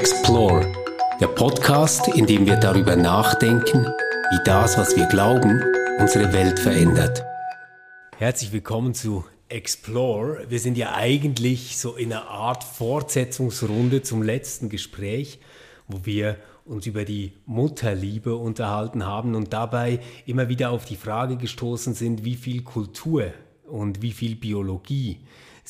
Explore, der Podcast, in dem wir darüber nachdenken, wie das, was wir glauben, unsere Welt verändert. Herzlich willkommen zu Explore. Wir sind ja eigentlich so in einer Art Fortsetzungsrunde zum letzten Gespräch, wo wir uns über die Mutterliebe unterhalten haben und dabei immer wieder auf die Frage gestoßen sind, wie viel Kultur und wie viel Biologie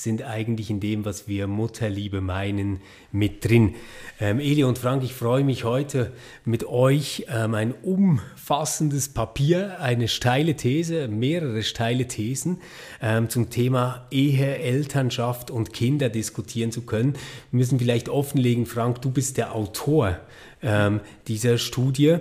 sind eigentlich in dem, was wir Mutterliebe meinen, mit drin. Ähm, Eli und Frank, ich freue mich heute mit euch ähm, ein umfassendes Papier, eine steile These, mehrere steile Thesen ähm, zum Thema Ehe, Elternschaft und Kinder diskutieren zu können. Wir müssen vielleicht offenlegen, Frank, du bist der Autor ähm, dieser Studie.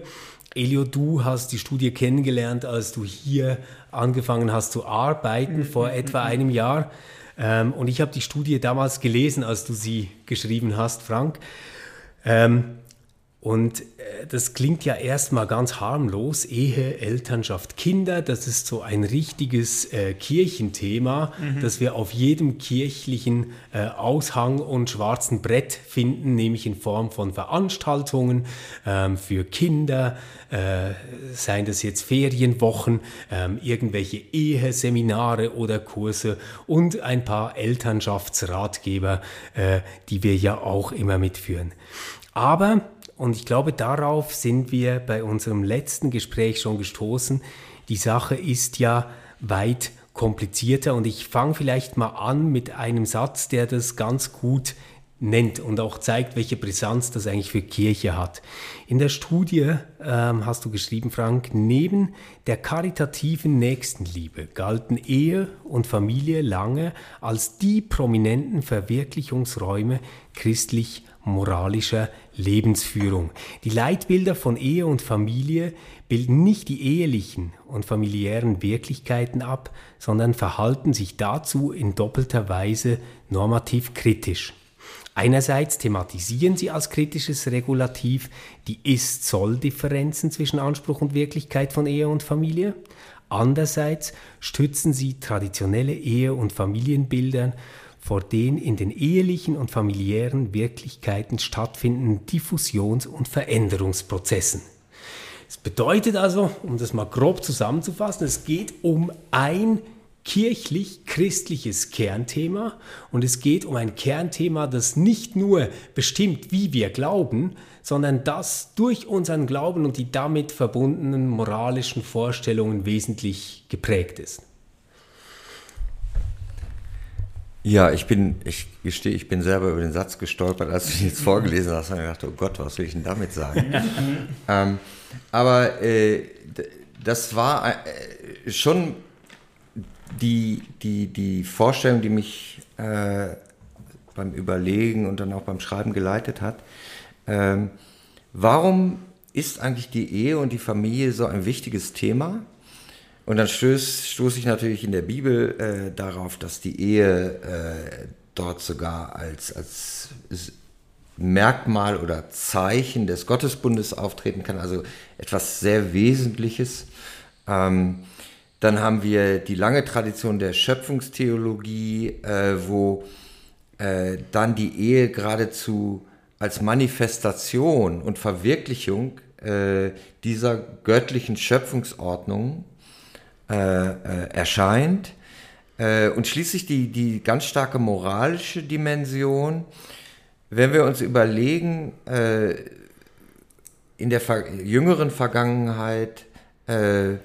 Elio, du hast die Studie kennengelernt, als du hier angefangen hast zu arbeiten, vor etwa einem Jahr. Ähm, und ich habe die Studie damals gelesen, als du sie geschrieben hast, Frank. Ähm, und äh, das klingt ja erstmal ganz harmlos. Ehe, Elternschaft, Kinder, das ist so ein richtiges äh, Kirchenthema, mhm. das wir auf jedem kirchlichen äh, Aushang und schwarzen Brett finden, nämlich in Form von Veranstaltungen ähm, für Kinder, äh, seien das jetzt Ferienwochen, ähm, irgendwelche Eheseminare oder Kurse und ein paar Elternschaftsratgeber, äh, die wir ja auch immer mitführen. Aber und ich glaube, darauf sind wir bei unserem letzten Gespräch schon gestoßen. Die Sache ist ja weit komplizierter und ich fange vielleicht mal an mit einem Satz, der das ganz gut nennt und auch zeigt, welche Brisanz das eigentlich für Kirche hat. In der Studie ähm, hast du geschrieben, Frank, neben der karitativen Nächstenliebe galten Ehe und Familie lange als die prominenten Verwirklichungsräume christlich moralischer Lebensführung. Die Leitbilder von Ehe und Familie bilden nicht die ehelichen und familiären Wirklichkeiten ab, sondern verhalten sich dazu in doppelter Weise normativ kritisch. Einerseits thematisieren sie als kritisches Regulativ die Ist-Soll-Differenzen zwischen Anspruch und Wirklichkeit von Ehe und Familie. Andererseits stützen sie traditionelle Ehe- und Familienbildern vor den in den ehelichen und familiären Wirklichkeiten stattfindenden Diffusions- und Veränderungsprozessen. Das bedeutet also, um das mal grob zusammenzufassen, es geht um ein kirchlich-christliches Kernthema und es geht um ein Kernthema, das nicht nur bestimmt, wie wir glauben, sondern das durch unseren Glauben und die damit verbundenen moralischen Vorstellungen wesentlich geprägt ist. Ja, ich bin, ich gestehe, ich bin selber über den Satz gestolpert, als du ihn jetzt vorgelesen hast und gedacht, oh Gott, was will ich denn damit sagen? ähm, aber äh, das war äh, schon die, die, die Vorstellung, die mich äh, beim Überlegen und dann auch beim Schreiben geleitet hat. Ähm, warum ist eigentlich die Ehe und die Familie so ein wichtiges Thema? Und dann stoße stoß ich natürlich in der Bibel äh, darauf, dass die Ehe äh, dort sogar als, als Merkmal oder Zeichen des Gottesbundes auftreten kann, also etwas sehr Wesentliches. Ähm, dann haben wir die lange Tradition der Schöpfungstheologie, äh, wo äh, dann die Ehe geradezu als Manifestation und Verwirklichung äh, dieser göttlichen Schöpfungsordnung erscheint. Äh, und schließlich die, die ganz starke moralische Dimension. Wenn wir uns überlegen, äh, in der ver jüngeren Vergangenheit, äh,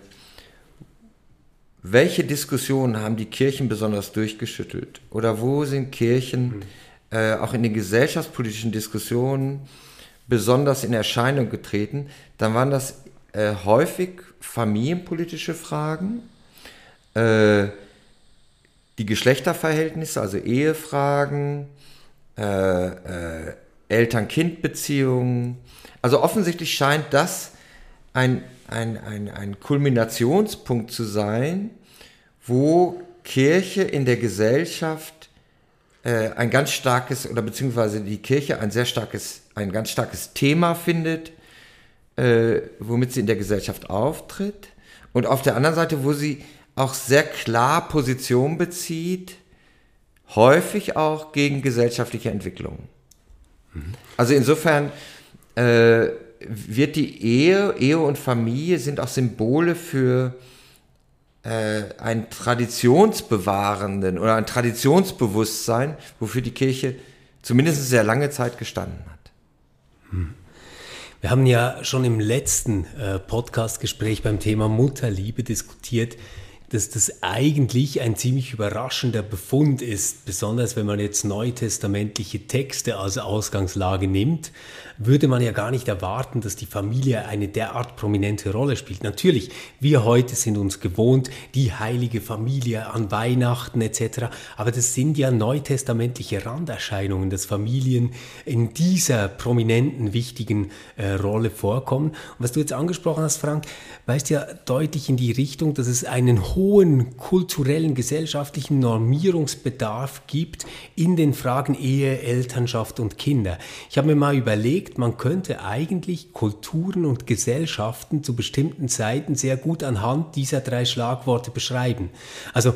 welche Diskussionen haben die Kirchen besonders durchgeschüttelt? Oder wo sind Kirchen mhm. äh, auch in den gesellschaftspolitischen Diskussionen besonders in Erscheinung getreten? Dann waren das äh, häufig familienpolitische Fragen, äh, die Geschlechterverhältnisse, also Ehefragen, äh, äh, Eltern-Kind-Beziehungen. Also offensichtlich scheint das ein, ein, ein, ein Kulminationspunkt zu sein, wo Kirche in der Gesellschaft äh, ein ganz starkes, oder beziehungsweise die Kirche ein sehr starkes, ein ganz starkes Thema findet, äh, womit sie in der Gesellschaft auftritt. Und auf der anderen Seite, wo sie auch sehr klar Position bezieht, häufig auch gegen gesellschaftliche Entwicklungen. Also insofern äh, wird die Ehe, Ehe und Familie sind auch Symbole für äh, einen traditionsbewahrenden oder ein Traditionsbewusstsein, wofür die Kirche zumindest sehr lange Zeit gestanden hat. Hm. Wir haben ja schon im letzten äh, Podcast-Gespräch beim Thema Mutterliebe diskutiert, dass das eigentlich ein ziemlich überraschender Befund ist, besonders wenn man jetzt neutestamentliche Texte als Ausgangslage nimmt würde man ja gar nicht erwarten, dass die Familie eine derart prominente Rolle spielt. Natürlich, wir heute sind uns gewohnt, die heilige Familie an Weihnachten etc. Aber das sind ja neutestamentliche Randerscheinungen, dass Familien in dieser prominenten, wichtigen äh, Rolle vorkommen. Und was du jetzt angesprochen hast, Frank, weist ja deutlich in die Richtung, dass es einen hohen kulturellen, gesellschaftlichen Normierungsbedarf gibt in den Fragen Ehe, Elternschaft und Kinder. Ich habe mir mal überlegt, man könnte eigentlich Kulturen und Gesellschaften zu bestimmten Zeiten sehr gut anhand dieser drei Schlagworte beschreiben. Also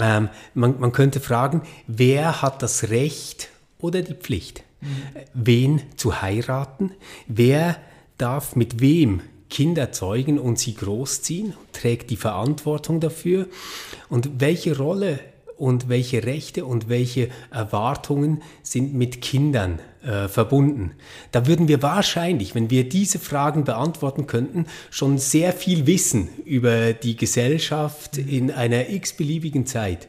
ähm, man, man könnte fragen, wer hat das Recht oder die Pflicht, mhm. wen zu heiraten, wer darf mit wem Kinder zeugen und sie großziehen, trägt die Verantwortung dafür und welche Rolle und welche Rechte und welche Erwartungen sind mit Kindern äh, verbunden. Da würden wir wahrscheinlich, wenn wir diese Fragen beantworten könnten, schon sehr viel wissen über die Gesellschaft in einer x-beliebigen Zeit.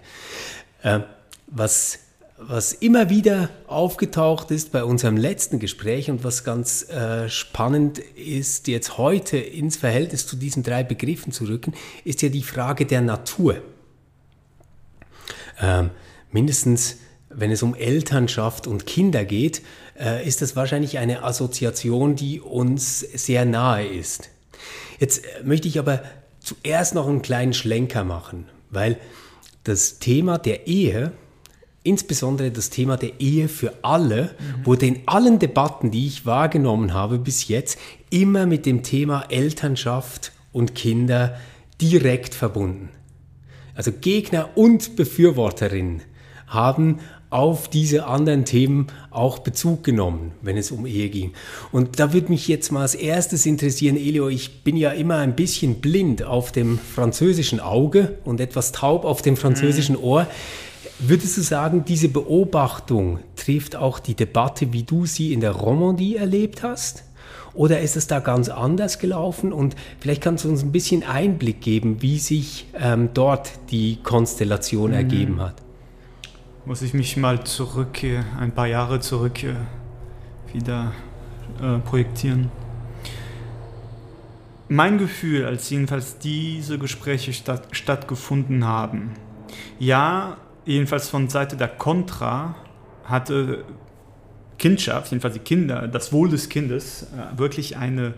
Äh, was was immer wieder aufgetaucht ist bei unserem letzten Gespräch und was ganz äh, spannend ist, jetzt heute ins Verhältnis zu diesen drei Begriffen zu rücken, ist ja die Frage der Natur. Ähm, mindestens wenn es um Elternschaft und Kinder geht, äh, ist das wahrscheinlich eine Assoziation, die uns sehr nahe ist. Jetzt äh, möchte ich aber zuerst noch einen kleinen Schlenker machen, weil das Thema der Ehe, insbesondere das Thema der Ehe für alle, mhm. wurde in allen Debatten, die ich wahrgenommen habe bis jetzt, immer mit dem Thema Elternschaft und Kinder direkt verbunden. Also Gegner und Befürworterinnen haben auf diese anderen Themen auch Bezug genommen, wenn es um Ehe ging. Und da würde mich jetzt mal als erstes interessieren, Elio, ich bin ja immer ein bisschen blind auf dem französischen Auge und etwas taub auf dem französischen mhm. Würdest du sagen, diese Beobachtung trifft auch die Debatte, wie du sie in der Romandie erlebt hast? Oder ist es da ganz anders gelaufen? Und vielleicht kannst du uns ein bisschen Einblick geben, wie sich ähm, dort die Konstellation mhm. ergeben hat. Muss ich mich mal zurück, ein paar Jahre zurück wieder äh, projektieren. Mein Gefühl, als jedenfalls diese Gespräche statt, stattgefunden haben, ja, jedenfalls von Seite der Contra hatte Kindschaft, jedenfalls die Kinder, das Wohl des Kindes, äh, wirklich eine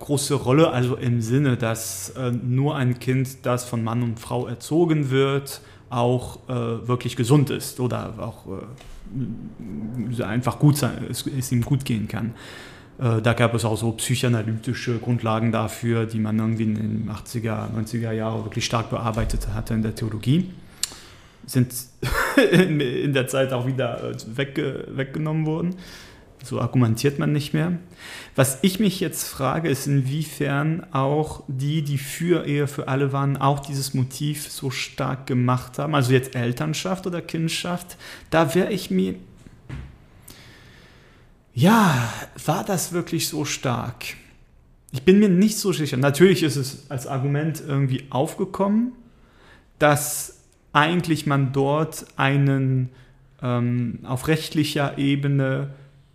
große Rolle, also im Sinne, dass äh, nur ein Kind, das von Mann und Frau erzogen wird, auch äh, wirklich gesund ist oder auch einfach gut sein, es, es, ihm gut gehen kann. da gab es auch so psychoanalytische Grundlagen dafür, die man irgendwie in den 80er, 90er Jahren wirklich stark bearbeitet hatte in der Theologie sind in der Zeit auch wieder äh, wegge weggenommen worden. So argumentiert man nicht mehr. Was ich mich jetzt frage, ist, inwiefern auch die, die für Ehe für alle waren, auch dieses Motiv so stark gemacht haben. Also jetzt Elternschaft oder Kindschaft. Da wäre ich mir. Ja, war das wirklich so stark? Ich bin mir nicht so sicher. Natürlich ist es als Argument irgendwie aufgekommen, dass eigentlich man dort einen ähm, auf rechtlicher Ebene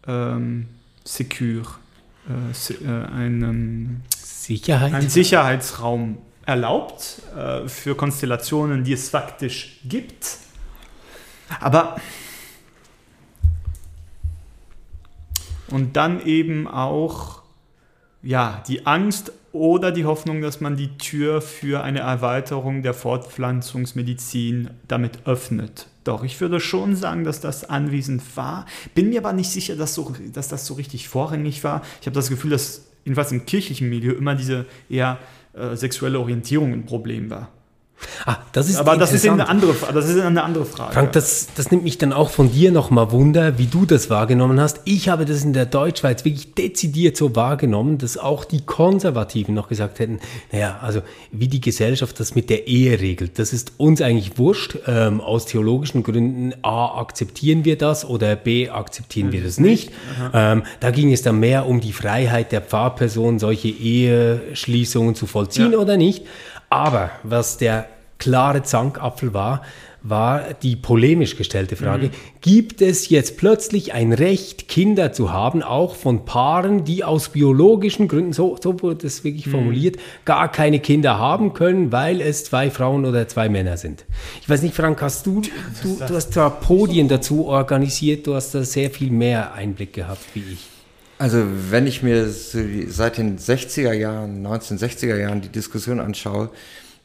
ähm, secure, äh, äh, einen, Sicherheit. einen Sicherheitsraum erlaubt äh, für Konstellationen, die es faktisch gibt. Aber und dann eben auch ja, die Angst oder die Hoffnung, dass man die Tür für eine Erweiterung der Fortpflanzungsmedizin damit öffnet. Doch, ich würde schon sagen, dass das anwesend war. Bin mir aber nicht sicher, dass, so, dass das so richtig vorrangig war. Ich habe das Gefühl, dass jedenfalls im kirchlichen Milieu immer diese eher äh, sexuelle Orientierung ein Problem war. Ah, das ist Aber das ist, eine andere, das ist eine andere Frage. Frank, das, das nimmt mich dann auch von dir nochmal Wunder, wie du das wahrgenommen hast. Ich habe das in der Deutschschweiz wirklich dezidiert so wahrgenommen, dass auch die Konservativen noch gesagt hätten, naja, also wie die Gesellschaft das mit der Ehe regelt, das ist uns eigentlich wurscht. Ähm, aus theologischen Gründen, A, akzeptieren wir das oder B, akzeptieren wir das nicht. Ähm, da ging es dann mehr um die Freiheit der Pfarrperson, solche Eheschließungen zu vollziehen ja. oder nicht. Aber was der klare Zankapfel war, war die polemisch gestellte Frage, mhm. gibt es jetzt plötzlich ein Recht, Kinder zu haben, auch von Paaren, die aus biologischen Gründen, so, so wurde es wirklich mhm. formuliert, gar keine Kinder haben können, weil es zwei Frauen oder zwei Männer sind. Ich weiß nicht, Frank, hast du, du, du hast da Podien dazu organisiert, du hast da sehr viel mehr Einblick gehabt wie ich. Also wenn ich mir seit den 60er Jahren, 1960er Jahren die Diskussion anschaue,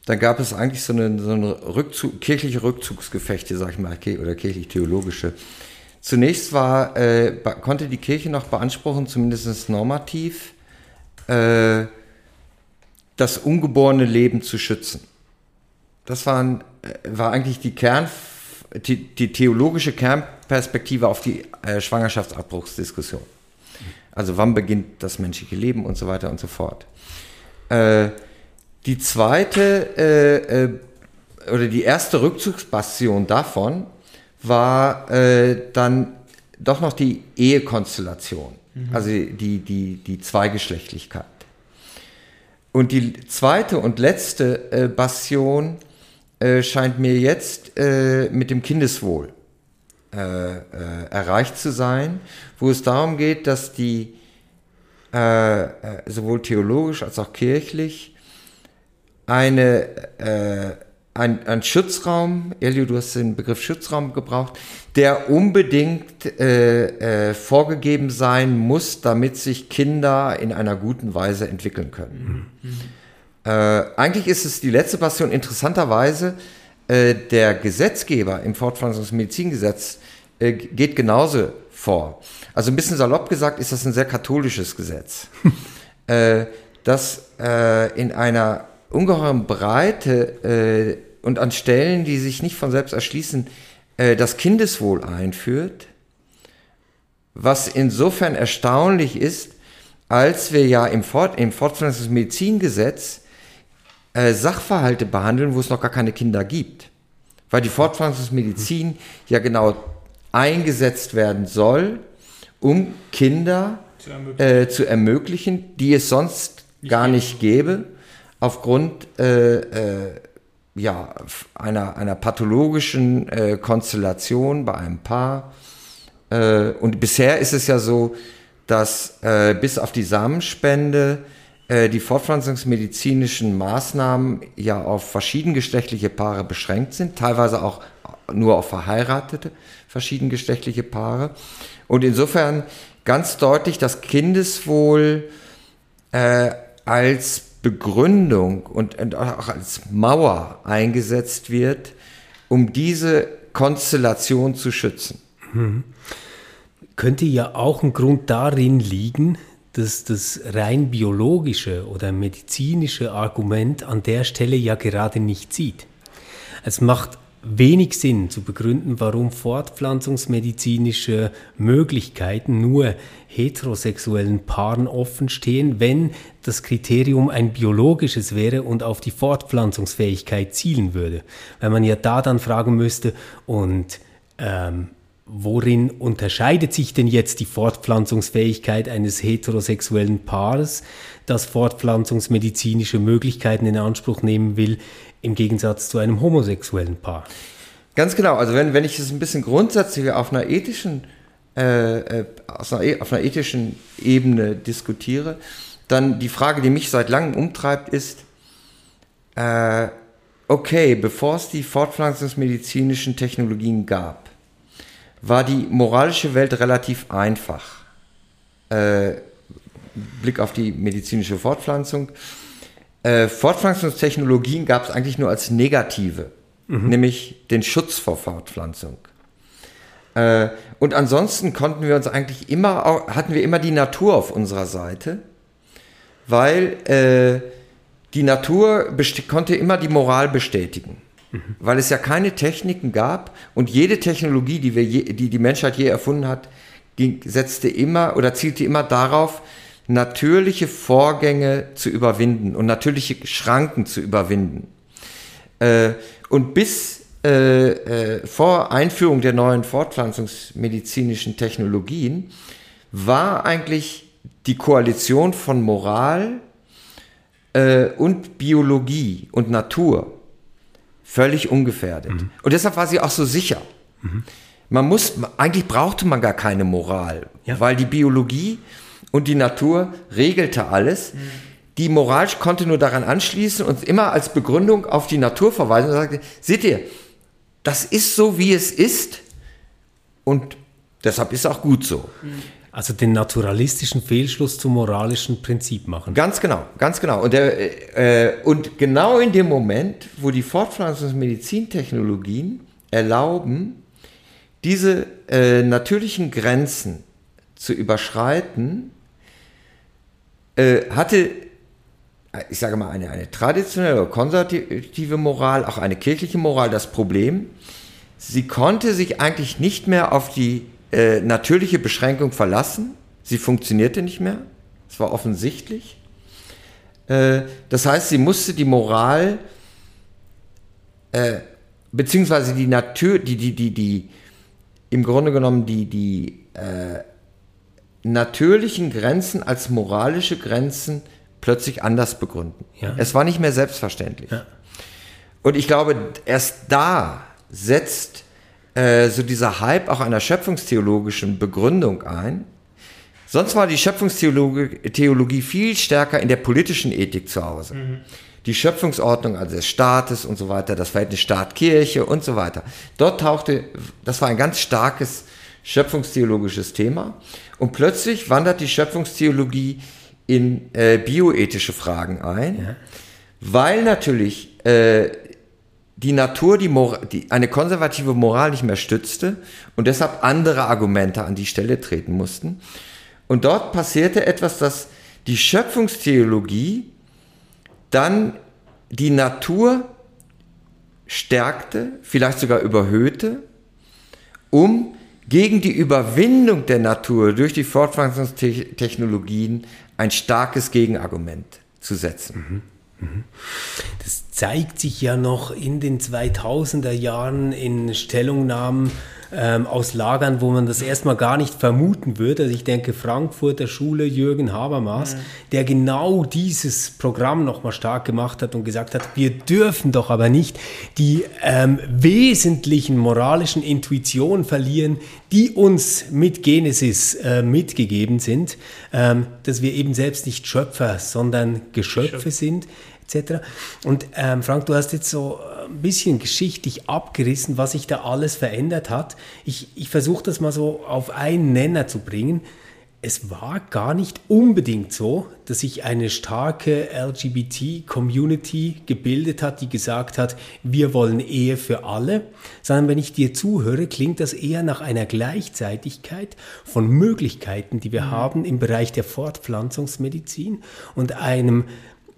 dann gab es eigentlich so eine, so eine Rückzug, kirchliche Rückzugsgefechte, sag ich mal, oder kirchlich-theologische. Zunächst war, äh, konnte die Kirche noch beanspruchen, zumindest normativ, äh, das ungeborene Leben zu schützen. Das waren, äh, war eigentlich die Kern, die, die theologische Kernperspektive auf die äh, Schwangerschaftsabbruchsdiskussion. Also wann beginnt das menschliche Leben und so weiter und so fort. Äh, die zweite äh, äh, oder die erste Rückzugsbastion davon war äh, dann doch noch die Ehekonstellation, mhm. also die, die, die Zweigeschlechtlichkeit. Und die zweite und letzte äh, Bastion äh, scheint mir jetzt äh, mit dem Kindeswohl äh, äh, erreicht zu sein, wo es darum geht, dass die äh, äh sowohl theologisch als auch kirchlich eine, äh, ein, ein Schutzraum, Elio, du hast den Begriff Schutzraum gebraucht, der unbedingt äh, äh, vorgegeben sein muss, damit sich Kinder in einer guten Weise entwickeln können. Mhm. Äh, eigentlich ist es die letzte Passion. Interessanterweise, äh, der Gesetzgeber im Fortpflanzungsmedizingesetz äh, geht genauso vor. Also ein bisschen salopp gesagt ist das ein sehr katholisches Gesetz, äh, das äh, in einer ungeheuren Breite äh, und an Stellen, die sich nicht von selbst erschließen, das Kindeswohl einführt, was insofern erstaunlich ist, als wir ja im, Fort im Fortpflanzungsmedizingesetz äh, Sachverhalte behandeln, wo es noch gar keine Kinder gibt. Weil die Fortpflanzungsmedizin ja genau eingesetzt werden soll, um Kinder zu ermöglichen, äh, zu ermöglichen die es sonst gar nicht gäbe aufgrund äh, äh, ja, einer, einer pathologischen äh, Konstellation bei einem Paar. Äh, und bisher ist es ja so, dass bis auf die Samenspende die fortpflanzungsmedizinischen Maßnahmen ja auf verschiedengeschlechtliche Paare beschränkt sind, teilweise auch nur auf verheiratete verschiedengeschlechtliche Paare. Und insofern ganz deutlich das Kindeswohl äh, als Begründung und auch als Mauer eingesetzt wird, um diese Konstellation zu schützen. Mhm. Könnte ja auch ein Grund darin liegen, dass das rein biologische oder medizinische Argument an der Stelle ja gerade nicht zieht. Es macht wenig Sinn zu begründen, warum fortpflanzungsmedizinische Möglichkeiten nur heterosexuellen Paaren offen stehen, wenn das Kriterium ein biologisches wäre und auf die Fortpflanzungsfähigkeit zielen würde. Weil man ja da dann fragen müsste, und ähm, worin unterscheidet sich denn jetzt die Fortpflanzungsfähigkeit eines heterosexuellen Paares, das fortpflanzungsmedizinische Möglichkeiten in Anspruch nehmen will, im Gegensatz zu einem homosexuellen Paar. Ganz genau, also wenn, wenn ich es ein bisschen grundsätzlicher auf einer ethischen, äh, äh auf, einer, e, auf einer ethischen Ebene diskutiere, dann die Frage, die mich seit langem umtreibt, ist, äh, okay, bevor es die fortpflanzungsmedizinischen Technologien gab, war die moralische Welt relativ einfach. Äh, Blick auf die medizinische Fortpflanzung äh, Fortpflanzungstechnologien gab es eigentlich nur als negative, mhm. nämlich den Schutz vor Fortpflanzung. Äh, und ansonsten konnten wir uns eigentlich immer, hatten wir immer die Natur auf unserer Seite, weil äh, die Natur konnte immer die Moral bestätigen. Weil es ja keine Techniken gab und jede Technologie, die, wir je, die die Menschheit je erfunden hat, ging, setzte immer oder zielte immer darauf, natürliche Vorgänge zu überwinden und natürliche Schranken zu überwinden. Äh, und bis äh, äh, vor Einführung der neuen fortpflanzungsmedizinischen Technologien war eigentlich die Koalition von Moral äh, und Biologie und Natur völlig ungefährdet. Mhm. Und deshalb war sie auch so sicher. Mhm. Man muss, eigentlich brauchte man gar keine Moral, ja. weil die Biologie und die Natur regelte alles. Mhm. Die Moral konnte nur daran anschließen und immer als Begründung auf die Natur verweisen und sagte, seht ihr, das ist so, wie es ist und deshalb ist es auch gut so. Also den naturalistischen Fehlschluss zum moralischen Prinzip machen. Ganz genau, ganz genau. Und, der, äh, und genau in dem Moment, wo die Fortpflanzungsmedizintechnologien erlauben, diese äh, natürlichen Grenzen zu überschreiten, äh, hatte ich sage mal, eine, eine traditionelle oder konservative Moral, auch eine kirchliche Moral das Problem, sie konnte sich eigentlich nicht mehr auf die äh, natürliche Beschränkung verlassen. Sie funktionierte nicht mehr. Es war offensichtlich. Äh, das heißt, sie musste die Moral, äh, beziehungsweise die Natur, die, die, die, die, im Grunde genommen die, die äh, natürlichen Grenzen als moralische Grenzen plötzlich anders begründen. Ja. Es war nicht mehr selbstverständlich. Ja. Und ich glaube, erst da setzt äh, so dieser Hype auch einer schöpfungstheologischen Begründung ein. Sonst war die Schöpfungstheologie viel stärker in der politischen Ethik zu Hause. Mhm. Die Schöpfungsordnung also des Staates und so weiter, das Verhältnis Staat-Kirche und so weiter. Dort tauchte, das war ein ganz starkes schöpfungstheologisches Thema. Und plötzlich wandert die Schöpfungstheologie in äh, bioethische Fragen ein, ja. weil natürlich äh, die Natur die, die, eine konservative Moral nicht mehr stützte und deshalb andere Argumente an die Stelle treten mussten. Und dort passierte etwas, dass die Schöpfungstheologie dann die Natur stärkte, vielleicht sogar überhöhte, um gegen die Überwindung der Natur durch die Fortpflanzungstechnologien ein starkes Gegenargument zu setzen. Mhm. Mhm. Das zeigt sich ja noch in den 2000er Jahren in Stellungnahmen ähm, aus Lagern, wo man das erstmal gar nicht vermuten würde. Also ich denke Frankfurter Schule Jürgen Habermas, mhm. der genau dieses Programm nochmal stark gemacht hat und gesagt hat, wir dürfen doch aber nicht die ähm, wesentlichen moralischen Intuitionen verlieren, die uns mit Genesis äh, mitgegeben sind, ähm, dass wir eben selbst nicht Schöpfer, sondern Geschöpfe Schöpf. sind etc. Und ähm, Frank, du hast jetzt so ein bisschen geschichtlich abgerissen, was sich da alles verändert hat. Ich, ich versuche das mal so auf einen Nenner zu bringen. Es war gar nicht unbedingt so, dass sich eine starke LGBT-Community gebildet hat, die gesagt hat, wir wollen Ehe für alle, sondern wenn ich dir zuhöre, klingt das eher nach einer Gleichzeitigkeit von Möglichkeiten, die wir mhm. haben im Bereich der Fortpflanzungsmedizin und einem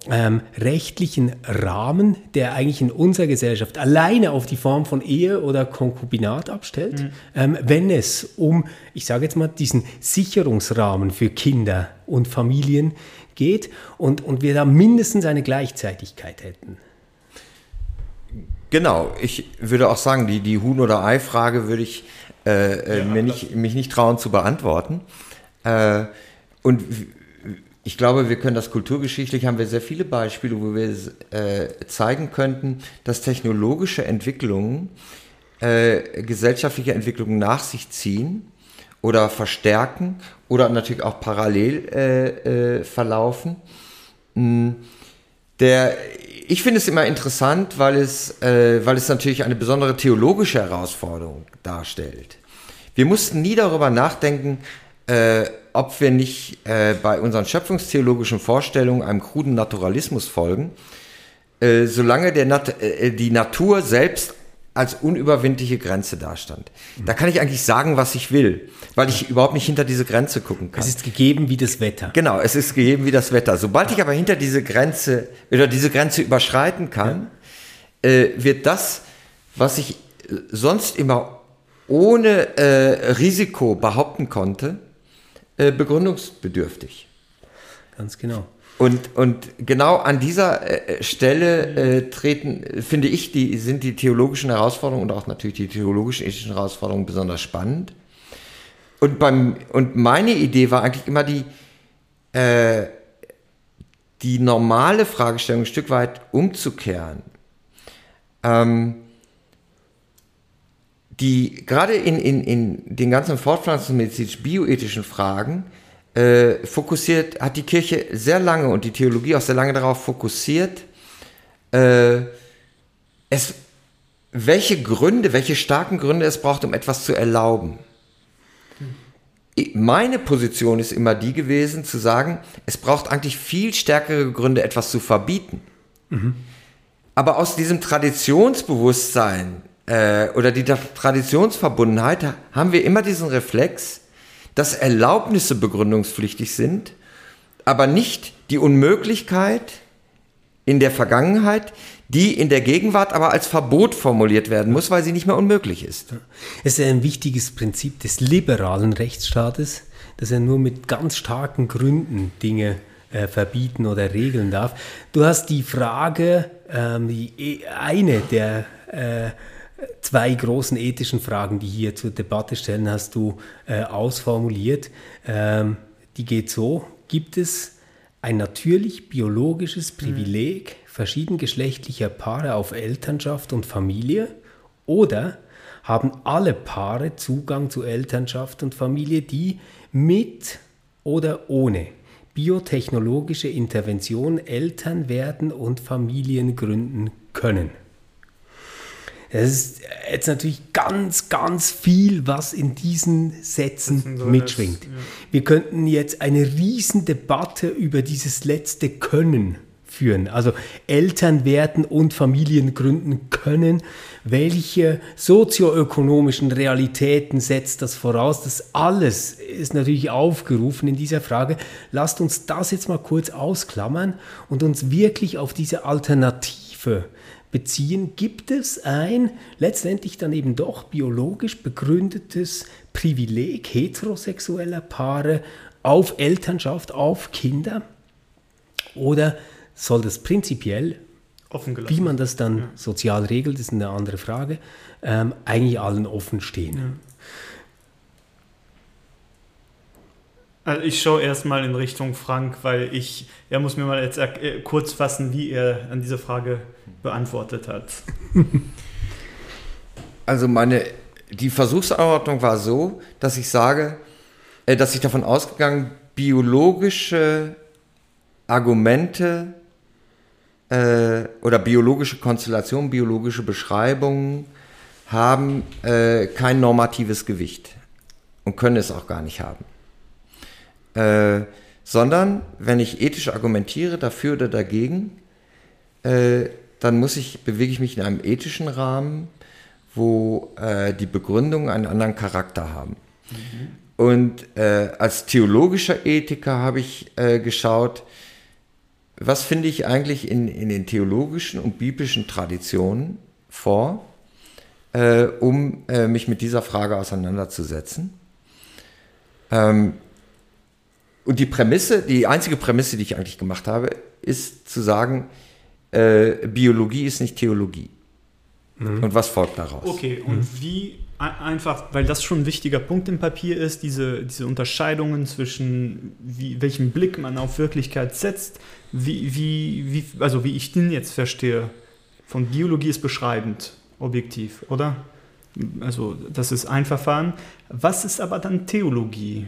ähm, rechtlichen Rahmen, der eigentlich in unserer Gesellschaft alleine auf die Form von Ehe oder Konkubinat abstellt, mhm. ähm, wenn es um, ich sage jetzt mal, diesen Sicherungsrahmen für Kinder und Familien geht und, und wir da mindestens eine Gleichzeitigkeit hätten. Genau, ich würde auch sagen, die, die Huhn- oder Ei-Frage würde ich äh, äh ja, mir nicht, mich nicht trauen zu beantworten. Äh, und ich glaube, wir können das kulturgeschichtlich, haben wir sehr viele Beispiele, wo wir äh, zeigen könnten, dass technologische Entwicklungen äh, gesellschaftliche Entwicklungen nach sich ziehen oder verstärken oder natürlich auch parallel äh, äh verlaufen. Hm, der, ich finde es immer interessant, weil es, äh, weil es natürlich eine besondere theologische Herausforderung darstellt. Wir mussten nie darüber nachdenken, äh, ob wir nicht äh, bei unseren schöpfungstheologischen Vorstellungen einem kruden Naturalismus folgen, äh, solange der Nat äh, die Natur selbst als unüberwindliche Grenze dastand. Da kann ich eigentlich sagen, was ich will, weil ich überhaupt nicht hinter diese Grenze gucken kann. Es ist gegeben wie das Wetter. Genau, es ist gegeben wie das Wetter. Sobald ich aber hinter diese Grenze oder diese Grenze überschreiten kann, ja. äh, wird das, was ich äh, sonst immer ohne äh, Risiko behaupten konnte, äh, begründungsbedürftig. Ganz genau. Und, und genau an dieser äh, Stelle äh, treten, finde ich, die, sind die theologischen Herausforderungen und auch natürlich die theologischen ethischen Herausforderungen besonders spannend. Und, beim, und meine Idee war eigentlich immer die, äh, die normale Fragestellung ein Stück weit umzukehren. Ähm, die gerade in, in, in den ganzen fortpflanzungsmedizinisch-bioethischen Fragen äh, fokussiert, hat die Kirche sehr lange und die Theologie auch sehr lange darauf fokussiert, äh, es, welche Gründe, welche starken Gründe es braucht, um etwas zu erlauben. Meine Position ist immer die gewesen, zu sagen, es braucht eigentlich viel stärkere Gründe, etwas zu verbieten. Mhm. Aber aus diesem Traditionsbewusstsein äh, oder die Traditionsverbundenheit haben wir immer diesen Reflex, dass Erlaubnisse begründungspflichtig sind, aber nicht die Unmöglichkeit in der Vergangenheit, die in der Gegenwart aber als Verbot formuliert werden muss, weil sie nicht mehr unmöglich ist. Es ist ein wichtiges Prinzip des liberalen Rechtsstaates, dass er nur mit ganz starken Gründen Dinge äh, verbieten oder regeln darf. Du hast die Frage, ähm, die, e, eine der äh, zwei großen ethischen Fragen, die hier zur Debatte stellen, hast du äh, ausformuliert. Ähm, die geht so, gibt es ein natürlich biologisches Privileg mhm. verschiedengeschlechtlicher Paare auf Elternschaft und Familie oder haben alle Paare Zugang zu Elternschaft und Familie, die mit oder ohne biotechnologische Intervention Eltern werden und Familien gründen können? Das ist jetzt natürlich ganz, ganz viel, was in diesen Sätzen so mitschwingt. Das, ja. Wir könnten jetzt eine Riesendebatte über dieses letzte Können führen. Also Eltern werden und Familien gründen können. Welche sozioökonomischen Realitäten setzt das voraus? Das alles ist natürlich aufgerufen in dieser Frage. Lasst uns das jetzt mal kurz ausklammern und uns wirklich auf diese Alternative beziehen, gibt es ein letztendlich dann eben doch biologisch begründetes Privileg heterosexueller Paare auf Elternschaft, auf Kinder? Oder soll das prinzipiell, wie man das dann ja. sozial regelt, ist eine andere Frage, ähm, eigentlich allen offen stehen? Ja. Also ich schaue erstmal in Richtung Frank, weil ich, er muss mir mal jetzt äh, kurz fassen, wie er an diese Frage beantwortet hat. Also meine, die Versuchsanordnung war so, dass ich sage, äh, dass ich davon ausgegangen, biologische Argumente äh, oder biologische Konstellationen, biologische Beschreibungen haben äh, kein normatives Gewicht und können es auch gar nicht haben. Äh, sondern wenn ich ethisch argumentiere dafür oder dagegen, äh, dann muss ich, bewege ich mich in einem ethischen Rahmen, wo äh, die Begründungen einen anderen Charakter haben. Mhm. Und äh, als theologischer Ethiker habe ich äh, geschaut, was finde ich eigentlich in, in den theologischen und biblischen Traditionen vor, äh, um mich mit dieser Frage auseinanderzusetzen. Ähm, und die Prämisse, die einzige Prämisse, die ich eigentlich gemacht habe, ist zu sagen, äh, Biologie ist nicht Theologie. Mhm. Und was folgt daraus? Okay, und mhm. wie einfach, weil das schon ein wichtiger Punkt im Papier ist, diese, diese Unterscheidungen zwischen wie, welchem Blick man auf Wirklichkeit setzt, wie, wie, wie, also wie ich den jetzt verstehe, von Biologie ist beschreibend, objektiv, oder? Also das ist ein Verfahren. Was ist aber dann Theologie?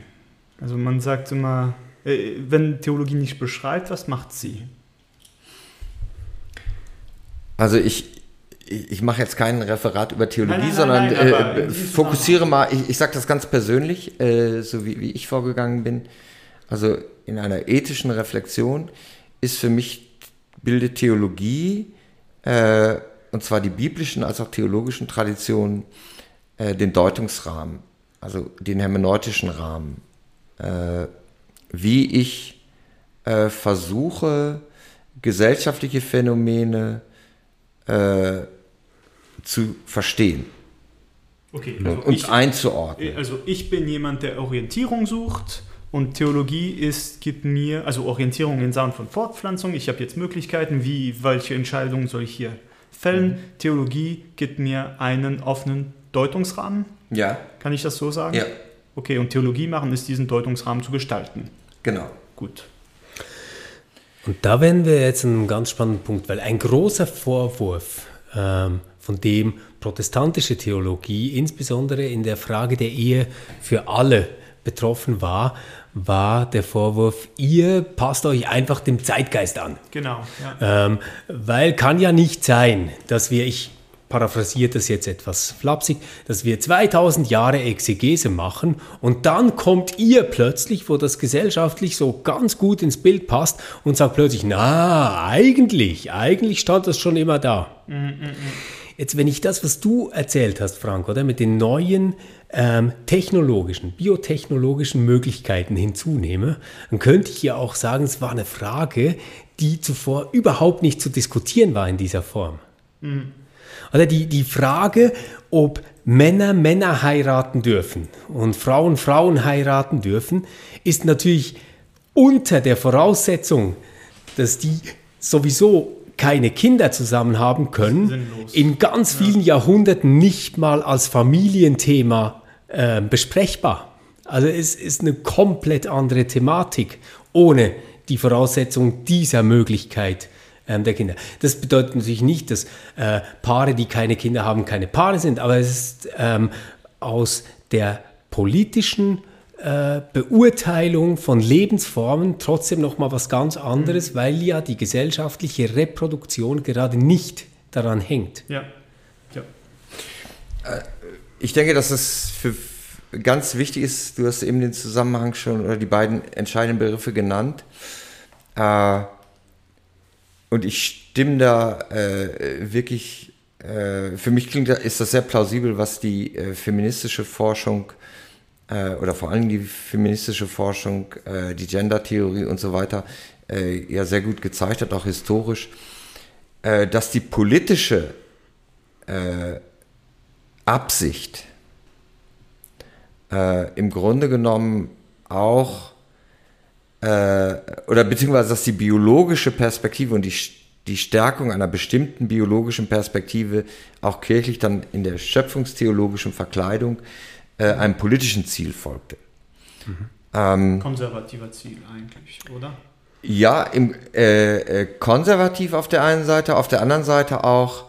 Also man sagt immer, äh, wenn Theologie nicht beschreibt, was macht sie? Also ich, ich mache jetzt kein Referat über Theologie, nein, nein, sondern nein, äh, fokussiere mal, ich, ich sage das ganz persönlich, äh, so wie, wie ich vorgegangen bin. Also in einer ethischen Reflexion ist für mich, bildet Theologie äh, und zwar die biblischen als auch theologischen Traditionen, äh, den Deutungsrahmen, also den hermeneutischen Rahmen, äh, wie ich äh, versuche, gesellschaftliche Phänomene äh, zu verstehen. Okay, also und ich, einzuordnen. Also ich bin jemand, der Orientierung sucht und Theologie ist, gibt mir, also Orientierung in Sachen von Fortpflanzung. Ich habe jetzt Möglichkeiten, wie, welche Entscheidungen soll ich hier fällen. Mhm. Theologie gibt mir einen offenen Deutungsrahmen. Ja. Kann ich das so sagen? Ja. Okay, und Theologie machen ist, diesen Deutungsrahmen zu gestalten. Genau. Gut. Und da wären wir jetzt einen ganz spannenden Punkt, weil ein großer Vorwurf, ähm, von dem protestantische Theologie insbesondere in der Frage der Ehe für alle betroffen war, war der Vorwurf, ihr passt euch einfach dem Zeitgeist an. Genau. Ja. Ähm, weil kann ja nicht sein, dass wir, ich paraphrasiert das jetzt etwas flapsig, dass wir 2000 Jahre Exegese machen und dann kommt ihr plötzlich, wo das gesellschaftlich so ganz gut ins Bild passt und sagt plötzlich, na, eigentlich, eigentlich stand das schon immer da. Jetzt, wenn ich das, was du erzählt hast, Frank, oder mit den neuen ähm, technologischen, biotechnologischen Möglichkeiten hinzunehme, dann könnte ich ja auch sagen, es war eine Frage, die zuvor überhaupt nicht zu diskutieren war in dieser Form. Mhm. Oder die, die Frage, ob Männer Männer heiraten dürfen und Frauen Frauen heiraten dürfen, ist natürlich unter der Voraussetzung, dass die sowieso keine Kinder zusammen haben können, in ganz vielen ja. Jahrhunderten nicht mal als Familienthema äh, besprechbar. Also es ist eine komplett andere Thematik ohne die Voraussetzung dieser Möglichkeit der Kinder. Das bedeutet natürlich nicht, dass äh, Paare, die keine Kinder haben, keine Paare sind, aber es ist ähm, aus der politischen äh, Beurteilung von Lebensformen trotzdem noch mal was ganz anderes, mhm. weil ja die gesellschaftliche Reproduktion gerade nicht daran hängt. Ja. ja. Äh, ich denke, dass es für ganz wichtig ist, du hast eben den Zusammenhang schon oder die beiden entscheidenden Begriffe genannt. Äh, und ich stimme da wirklich, für mich klingt, ist das sehr plausibel, was die feministische Forschung äh, oder vor allem die feministische Forschung, äh, die Gender-Theorie und so weiter äh, ja sehr gut gezeigt hat, auch historisch, äh, dass die politische äh, Absicht äh, im Grunde genommen auch oder beziehungsweise dass die biologische Perspektive und die die Stärkung einer bestimmten biologischen Perspektive auch kirchlich dann in der schöpfungstheologischen Verkleidung äh, einem politischen Ziel folgte. Mhm. Ähm, Konservativer Ziel eigentlich, oder? Ja, im, äh, äh, konservativ auf der einen Seite, auf der anderen Seite auch,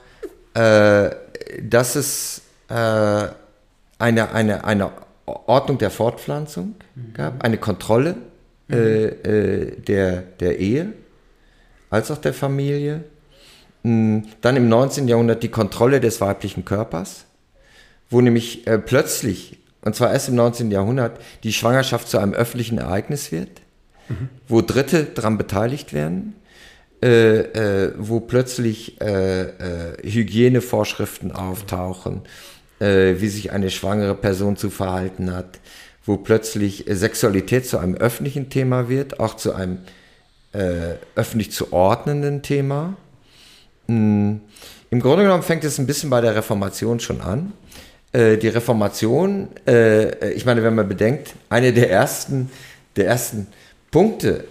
äh, dass es äh, eine, eine, eine Ordnung der Fortpflanzung mhm. gab, eine Kontrolle mhm. Äh, der, der Ehe als auch der Familie. Hm, dann im 19. Jahrhundert die Kontrolle des weiblichen Körpers, wo nämlich äh, plötzlich und zwar erst im 19. Jahrhundert, die Schwangerschaft zu einem öffentlichen Ereignis wird, mhm. wo Dritte daran beteiligt werden, äh, äh, wo plötzlich äh, äh Hygienevorschriften auftauchen, äh, wie sich eine schwangere Person zu verhalten hat, wo plötzlich Sexualität zu einem öffentlichen Thema wird, auch zu einem äh, öffentlich zu ordnenden Thema. Hm. Im Grunde genommen fängt es ein bisschen bei der Reformation schon an. Äh, die Reformation, äh, ich meine, wenn man bedenkt, eine der ersten, der ersten Punkte,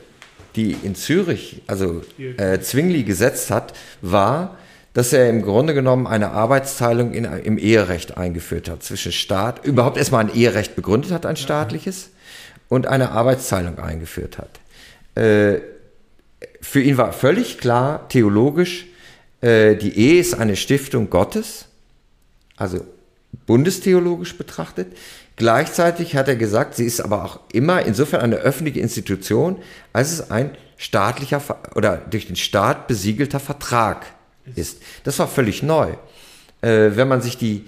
die in Zürich, also äh, Zwingli gesetzt hat, war, dass er im Grunde genommen eine Arbeitsteilung in, im Eherecht eingeführt hat zwischen Staat, überhaupt erstmal ein Eherecht begründet hat, ein staatliches, und eine Arbeitsteilung eingeführt hat. Äh, für ihn war völlig klar, theologisch, äh, die Ehe ist eine Stiftung Gottes, also bundestheologisch betrachtet. Gleichzeitig hat er gesagt, sie ist aber auch immer insofern eine öffentliche Institution, als es ein staatlicher oder durch den Staat besiegelter Vertrag ist. Das war völlig neu. Äh, wenn man sich die,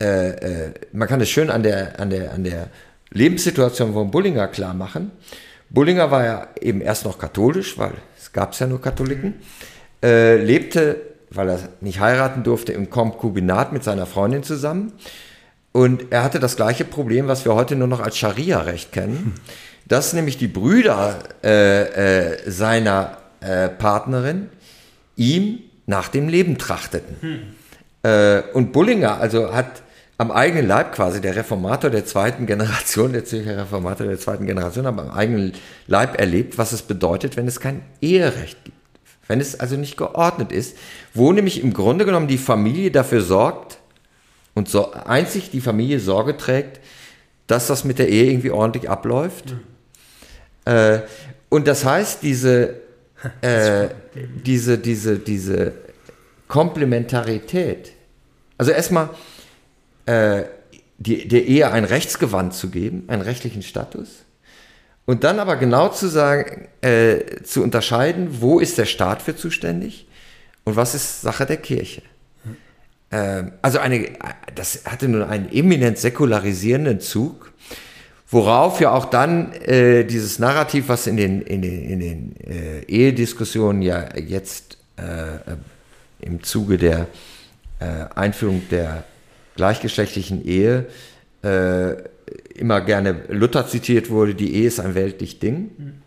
äh, äh, man kann es schön an der, an der, an der Lebenssituation von Bullinger klar machen. Bullinger war ja eben erst noch katholisch, weil es gab ja nur Katholiken, äh, lebte weil er nicht heiraten durfte, im Konkubinat mit seiner Freundin zusammen. Und er hatte das gleiche Problem, was wir heute nur noch als Scharia-Recht kennen, dass nämlich die Brüder äh, äh, seiner Partnerin ihm nach dem Leben trachteten. Hm. und Bullinger also hat am eigenen Leib quasi, der Reformator der zweiten Generation, der Zürcher Reformator der zweiten Generation, hat am eigenen Leib erlebt, was es bedeutet, wenn es kein Eherecht gibt. Wenn es also nicht geordnet ist, wo nämlich im Grunde genommen die Familie dafür sorgt und so, einzig die Familie Sorge trägt, dass das mit der Ehe irgendwie ordentlich abläuft. Mhm. Äh, und das heißt, diese, äh, diese, diese, diese Komplementarität, also erstmal, äh, die, der Ehe ein Rechtsgewand zu geben, einen rechtlichen Status. Und dann aber genau zu sagen, äh, zu unterscheiden, wo ist der Staat für zuständig und was ist Sache der Kirche. Äh, also eine, das hatte nun einen eminent säkularisierenden Zug, worauf ja auch dann äh, dieses Narrativ, was in den, in den, in den äh, Ehediskussionen ja jetzt äh, im Zuge der äh, Einführung der gleichgeschlechtlichen Ehe äh, immer gerne Luther zitiert wurde, die Ehe ist ein weltlich Ding.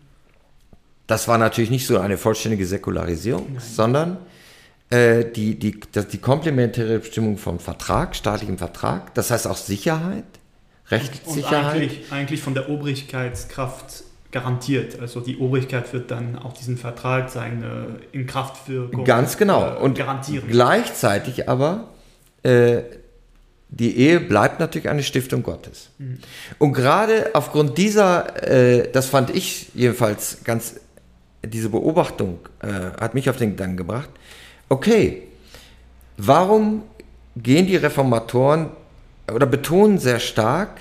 Das war natürlich nicht so eine vollständige Säkularisierung, Nein. sondern äh, die, die, die komplementäre Bestimmung von Vertrag, staatlichem Vertrag, das heißt auch Sicherheit, Rechtssicherheit. Und eigentlich, eigentlich von der Obrigkeitskraft garantiert. Also die Obrigkeit wird dann auch diesen Vertrag seine in Kraft für Ganz genau. Und garantieren. Gleichzeitig aber äh, die Ehe bleibt natürlich eine Stiftung Gottes. Mhm. Und gerade aufgrund dieser, äh, das fand ich jedenfalls ganz, diese Beobachtung äh, hat mich auf den Gedanken gebracht, okay, warum gehen die Reformatoren oder betonen sehr stark,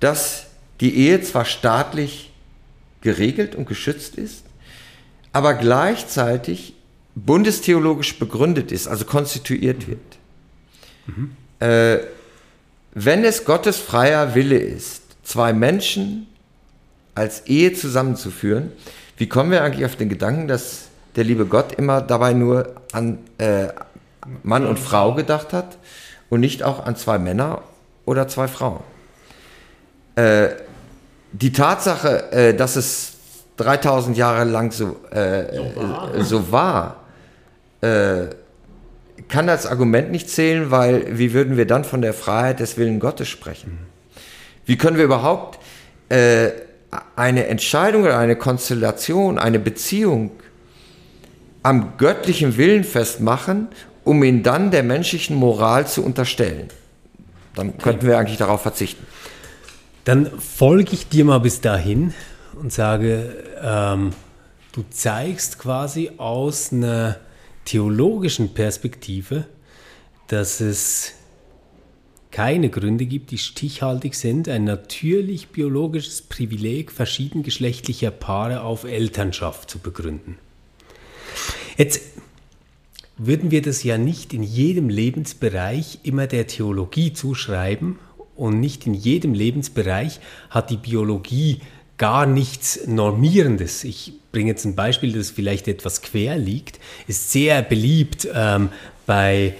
dass die Ehe zwar staatlich geregelt und geschützt ist, aber gleichzeitig bundestheologisch begründet ist, also konstituiert wird. Mhm äh, wenn es Gottes freier Wille ist, zwei Menschen als Ehe zusammenzuführen, wie kommen wir eigentlich auf den Gedanken, dass der liebe Gott immer dabei nur an äh, Mann und Frau gedacht hat und nicht auch an zwei Männer oder zwei Frauen? Äh, die Tatsache, äh, dass es 3000 Jahre lang so, äh, so war, war äh, kann als Argument nicht zählen, weil wie würden wir dann von der Freiheit des Willen Gottes sprechen? Wie können wir überhaupt äh, eine Entscheidung oder eine Konstellation, eine Beziehung am göttlichen Willen festmachen, um ihn dann der menschlichen Moral zu unterstellen? Dann könnten wir eigentlich darauf verzichten. Dann folge ich dir mal bis dahin und sage, ähm, du zeigst quasi aus einer theologischen Perspektive, dass es keine Gründe gibt, die stichhaltig sind, ein natürlich biologisches Privileg verschiedengeschlechtlicher Paare auf Elternschaft zu begründen. Jetzt würden wir das ja nicht in jedem Lebensbereich immer der Theologie zuschreiben und nicht in jedem Lebensbereich hat die Biologie gar nichts Normierendes. Ich bringe jetzt ein Beispiel, das vielleicht etwas quer liegt, ist sehr beliebt ähm, bei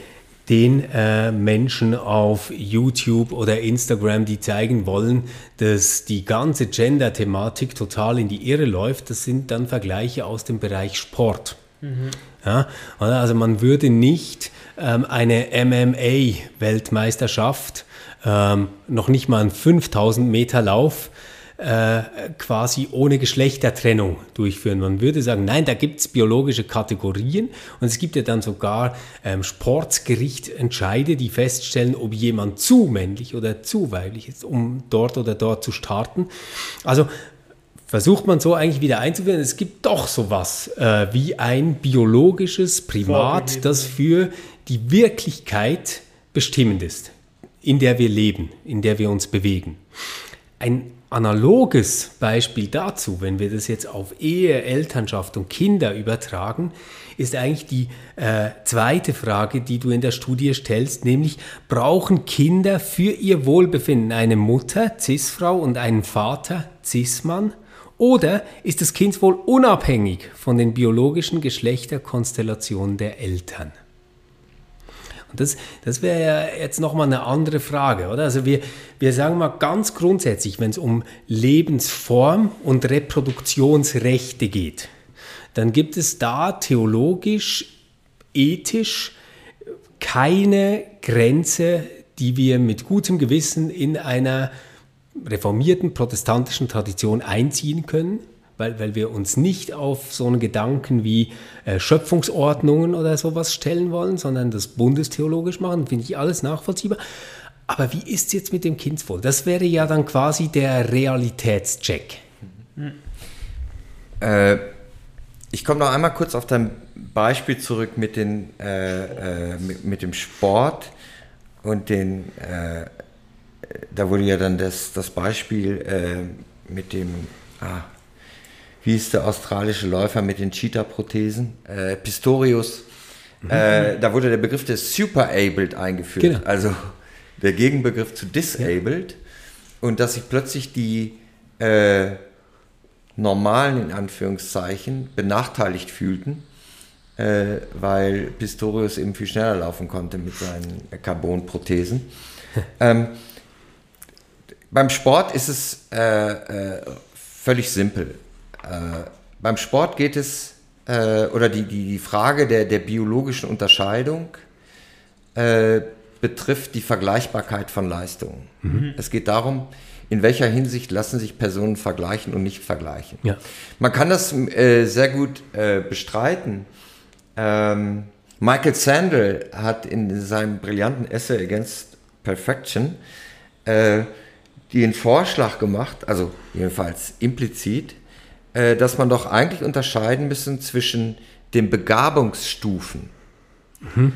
den äh, Menschen auf YouTube oder Instagram, die zeigen wollen, dass die ganze Gender-Thematik total in die Irre läuft. Das sind dann Vergleiche aus dem Bereich Sport. Mhm. Ja, also man würde nicht ähm, eine MMA-Weltmeisterschaft, ähm, noch nicht mal einen 5000 Meter Lauf, äh, quasi ohne Geschlechtertrennung durchführen. Man würde sagen, nein, da gibt es biologische Kategorien und es gibt ja dann sogar ähm, Sportsgerichtentscheide, die feststellen, ob jemand zu männlich oder zu weiblich ist, um dort oder dort zu starten. Also versucht man so eigentlich wieder einzuführen. Es gibt doch sowas äh, wie ein biologisches Primat, das für die Wirklichkeit bestimmend ist, in der wir leben, in der wir uns bewegen. Ein analoges Beispiel dazu, wenn wir das jetzt auf Ehe, Elternschaft und Kinder übertragen, ist eigentlich die äh, zweite Frage, die du in der Studie stellst, nämlich brauchen Kinder für ihr Wohlbefinden eine Mutter, Cis-Frau und einen Vater, Cis-Mann? Oder ist das Kind wohl unabhängig von den biologischen Geschlechterkonstellationen der Eltern? Das, das wäre ja jetzt nochmal eine andere Frage, oder? Also wir, wir sagen mal ganz grundsätzlich, wenn es um Lebensform und Reproduktionsrechte geht, dann gibt es da theologisch, ethisch keine Grenze, die wir mit gutem Gewissen in einer reformierten protestantischen Tradition einziehen können, weil, weil wir uns nicht auf so einen Gedanken wie äh, Schöpfungsordnungen oder sowas stellen wollen, sondern das bundestheologisch machen, finde ich alles nachvollziehbar. Aber wie ist es jetzt mit dem Kindswohl? Das wäre ja dann quasi der Realitätscheck. Äh, ich komme noch einmal kurz auf dein Beispiel zurück mit, den, äh, äh mit, mit, dem Sport und den, äh, da wurde ja dann das, das Beispiel äh, mit dem, ah, wie ist der australische Läufer mit den Cheetah-Prothesen? Äh, Pistorius. Mhm. Äh, da wurde der Begriff des Superabled eingeführt, genau. also der Gegenbegriff zu Disabled. Ja. Und dass sich plötzlich die äh, normalen, in Anführungszeichen, benachteiligt fühlten, äh, weil Pistorius eben viel schneller laufen konnte mit seinen Carbon-Prothesen. ähm, beim Sport ist es äh, äh, völlig simpel. Äh, beim Sport geht es, äh, oder die, die, die Frage der, der biologischen Unterscheidung äh, betrifft die Vergleichbarkeit von Leistungen. Mhm. Es geht darum, in welcher Hinsicht lassen sich Personen vergleichen und nicht vergleichen. Ja. Man kann das äh, sehr gut äh, bestreiten. Ähm, Michael Sandel hat in seinem brillanten Essay Against Perfection äh, den Vorschlag gemacht, also jedenfalls implizit, äh, dass man doch eigentlich unterscheiden müssen zwischen den Begabungsstufen. Mhm.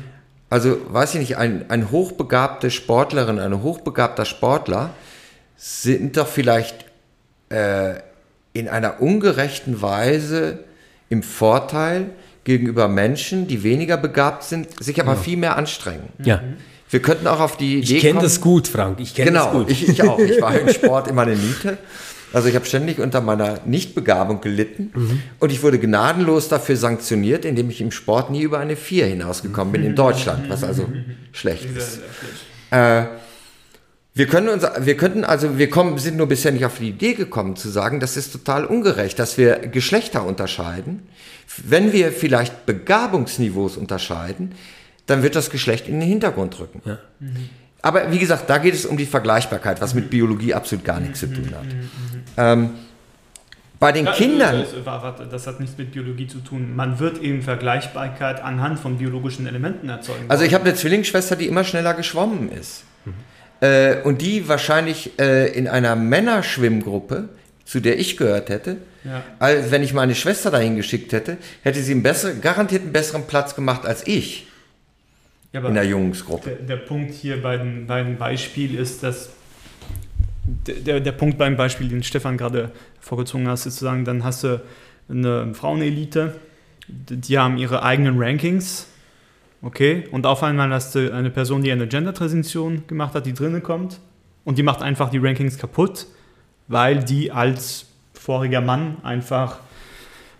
Also, weiß ich nicht, ein, ein hochbegabte Sportlerin, ein hochbegabter Sportler sind doch vielleicht äh, in einer ungerechten Weise im Vorteil gegenüber Menschen, die weniger begabt sind, sich aber ja. viel mehr anstrengen. Ja. Wir könnten auch auf die Idee Ich kenne das gut, Frank. Ich kenne genau, das gut. Ich, ich auch. Ich war im Sport immer eine Niete. Also ich habe ständig unter meiner Nichtbegabung gelitten mhm. und ich wurde gnadenlos dafür sanktioniert, indem ich im Sport nie über eine 4 hinausgekommen bin in Deutschland, was also schlecht ist. Äh, wir können uns, wir könnten also, wir kommen, sind nur bisher nicht auf die Idee gekommen zu sagen, das ist total ungerecht, dass wir Geschlechter unterscheiden. Wenn wir vielleicht Begabungsniveaus unterscheiden, dann wird das Geschlecht in den Hintergrund rücken. Ja. Mhm. Aber wie gesagt, da geht es um die Vergleichbarkeit, was mit Biologie absolut gar nichts zu tun hat. Ähm, bei den ja, Kindern. Das, das, hat nichts mit Biologie zu tun. Man wird eben Vergleichbarkeit anhand von biologischen Elementen erzeugen. Also ich habe eine Zwillingsschwester, die immer schneller geschwommen ist. Mhm. Äh, und die wahrscheinlich äh, in einer Männerschwimmgruppe, zu der ich gehört hätte, ja. als wenn ich meine Schwester dahin geschickt hätte, hätte sie einen besseren, garantiert einen besseren Platz gemacht als ich ja, in der Jungsgruppe. Der, der, Punkt hier bei dem, bei dem Beispiel ist, dass der, der Punkt beim Beispiel, den Stefan gerade vorgezogen hat, ist zu sagen, dann hast du eine Frauenelite, die haben ihre eigenen Rankings, okay, und auf einmal hast du eine Person, die eine Gender-Transition gemacht hat, die drinnen kommt und die macht einfach die Rankings kaputt, weil die als voriger Mann einfach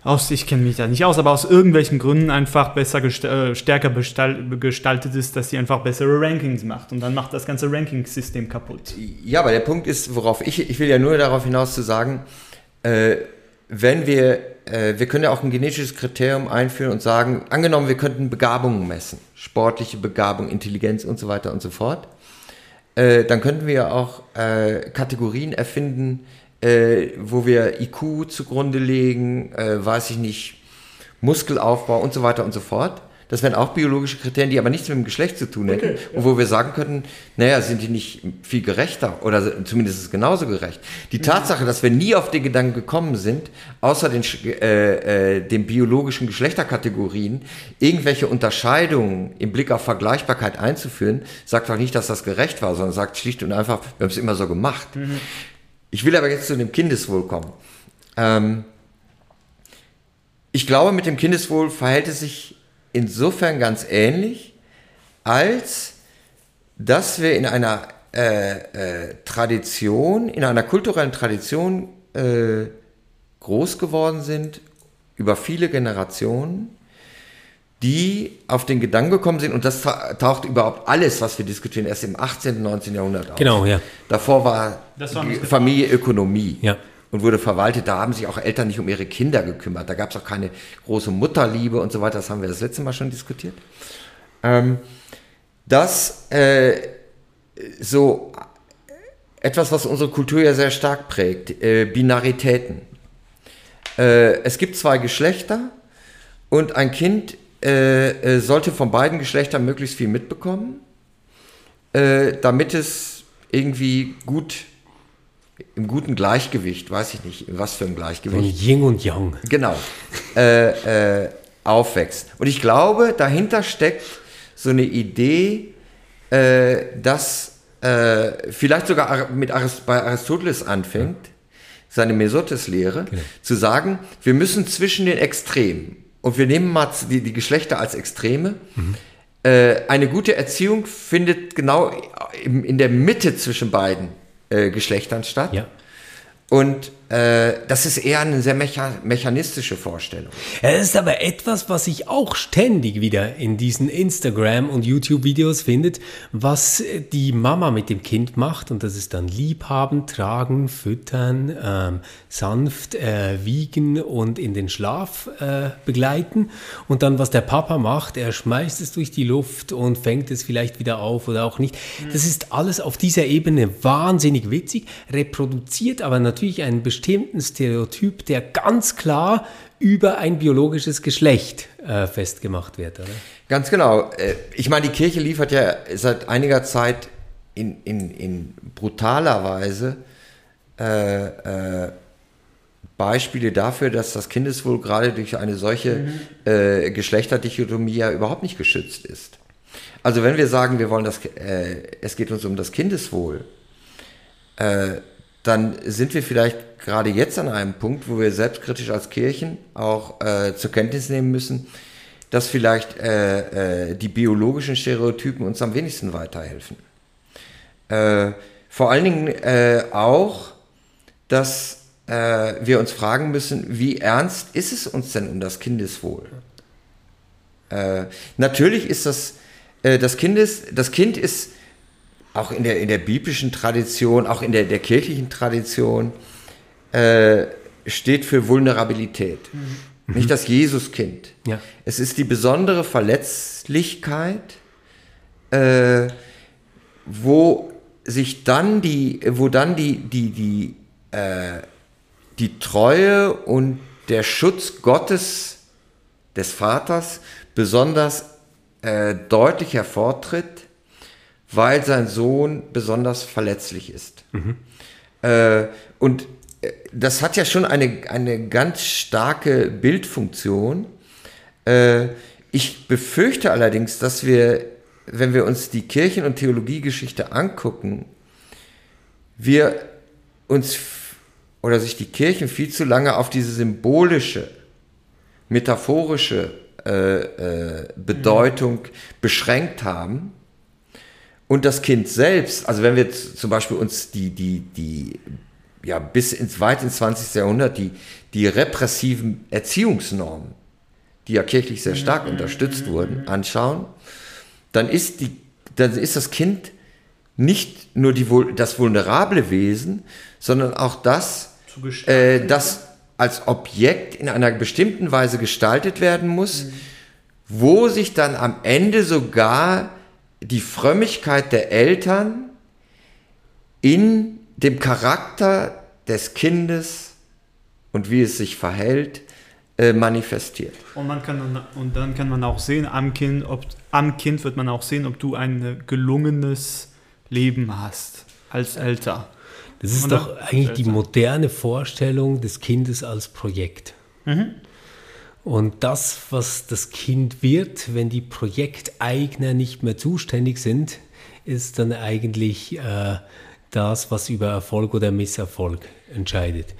aus, ich kenne mich da nicht aus, aber aus irgendwelchen Gründen einfach besser äh, stärker gestaltet ist, dass sie einfach bessere Rankings macht. Und dann macht das ganze Ranking-System kaputt. Ja, aber der Punkt ist, worauf ich, ich will ja nur darauf hinaus zu sagen, äh, wenn wir, äh, wir können ja auch ein genetisches Kriterium einführen und sagen, angenommen, wir könnten Begabungen messen, sportliche Begabung, Intelligenz und so weiter und so fort, äh, dann könnten wir auch äh, Kategorien erfinden, äh, wo wir IQ zugrunde legen, äh, weiß ich nicht, Muskelaufbau und so weiter und so fort. Das wären auch biologische Kriterien, die aber nichts mit dem Geschlecht zu tun hätten. Okay, ja. Und wo wir sagen könnten, naja, sind die nicht viel gerechter oder zumindest ist es genauso gerecht. Die mhm. Tatsache, dass wir nie auf den Gedanken gekommen sind, außer den, äh, äh, den biologischen Geschlechterkategorien, irgendwelche Unterscheidungen im Blick auf Vergleichbarkeit einzuführen, sagt doch nicht, dass das gerecht war, sondern sagt schlicht und einfach, wir haben es immer so gemacht. Mhm. Ich will aber jetzt zu dem Kindeswohl kommen. Ähm, ich glaube, mit dem Kindeswohl verhält es sich insofern ganz ähnlich, als dass wir in einer äh, äh, Tradition, in einer kulturellen Tradition äh, groß geworden sind, über viele Generationen, die auf den Gedanken gekommen sind, und das taucht überhaupt alles, was wir diskutieren, erst im 18., 19. Jahrhundert auf. Genau, ja. Davor war, war Familie Ökonomie. Ja und wurde verwaltet. Da haben sich auch Eltern nicht um ihre Kinder gekümmert. Da gab es auch keine große Mutterliebe und so weiter. Das haben wir das letzte Mal schon diskutiert. Ähm, das äh, so etwas, was unsere Kultur ja sehr stark prägt, äh, Binaritäten. Äh, es gibt zwei Geschlechter und ein Kind äh, äh, sollte von beiden Geschlechtern möglichst viel mitbekommen, äh, damit es irgendwie gut im guten Gleichgewicht, weiß ich nicht, was für ein Gleichgewicht. Von Yin und Yang. Genau. Äh, äh, aufwächst. Und ich glaube, dahinter steckt so eine Idee, äh, dass vielleicht sogar mit Arist bei Aristoteles anfängt, seine Mesotes-Lehre, genau. zu sagen, wir müssen zwischen den Extremen, und wir nehmen mal die, die Geschlechter als Extreme, mhm. Äh, eine gute Erziehung findet genau in, in der Mitte zwischen beiden äh, Geschlechtern statt. Ja. Und das ist eher eine sehr mecha mechanistische Vorstellung. Es ist aber etwas, was sich auch ständig wieder in diesen Instagram- und YouTube-Videos findet, was die Mama mit dem Kind macht. Und das ist dann liebhaben, tragen, füttern, ähm, sanft äh, wiegen und in den Schlaf äh, begleiten. Und dann, was der Papa macht, er schmeißt es durch die Luft und fängt es vielleicht wieder auf oder auch nicht. Das ist alles auf dieser Ebene wahnsinnig witzig, reproduziert aber natürlich einen bestimmten bestimmten Stereotyp, der ganz klar über ein biologisches Geschlecht äh, festgemacht wird, oder? Ganz genau. Äh, ich meine, die Kirche liefert ja seit einiger Zeit in, in, in brutaler Weise äh, äh, Beispiele dafür, dass das Kindeswohl gerade durch eine solche mhm. äh, Geschlechterdichotomie ja überhaupt nicht geschützt ist. Also wenn wir sagen, wir wollen das, äh, es geht uns um das Kindeswohl, äh, dann sind wir vielleicht gerade jetzt an einem Punkt, wo wir selbstkritisch als Kirchen auch äh, zur Kenntnis nehmen müssen, dass vielleicht äh, äh, die biologischen Stereotypen uns am wenigsten weiterhelfen. Äh, vor allen Dingen äh, auch, dass äh, wir uns fragen müssen, wie ernst ist es uns denn um das Kindeswohl? natürlich ist das, das, Kindes, das Kind ist auch in der, in der biblischen Tradition, auch in der, der kirchlichen Tradition, äh, steht für Vulnerabilität. Mhm. Nicht das Jesuskind. Ja. Es ist die besondere Verletzlichkeit, äh, wo sich dann die, wo dann die, die, die, äh, die Treue und der Schutz Gottes, des Vaters, besonders äh, deutlich hervortritt, weil sein Sohn besonders verletzlich ist. Mhm. Äh, und das hat ja schon eine, eine ganz starke Bildfunktion. Äh, ich befürchte allerdings, dass wir, wenn wir uns die Kirchen- und Theologiegeschichte angucken, wir uns oder sich die Kirchen viel zu lange auf diese symbolische, metaphorische äh, äh, Bedeutung mhm. beschränkt haben. Und das Kind selbst, also wenn wir zum Beispiel uns die, die, die ja, bis ins weit ins 20. Jahrhundert die, die repressiven Erziehungsnormen, die ja kirchlich sehr stark unterstützt wurden, anschauen, dann ist, die, dann ist das Kind nicht nur die, das vulnerable Wesen, sondern auch das, äh, das als Objekt in einer bestimmten Weise gestaltet werden muss, mhm. wo sich dann am Ende sogar die Frömmigkeit der Eltern in dem Charakter des Kindes und wie es sich verhält, äh, manifestiert. Und, man kann, und dann kann man auch sehen, am kind, ob, am kind wird man auch sehen, ob du ein gelungenes Leben hast als Eltern. Das ist Oder? doch eigentlich die moderne Vorstellung des Kindes als Projekt. Mhm. Und das, was das Kind wird, wenn die Projekteigner nicht mehr zuständig sind, ist dann eigentlich äh, das, was über Erfolg oder Misserfolg entscheidet.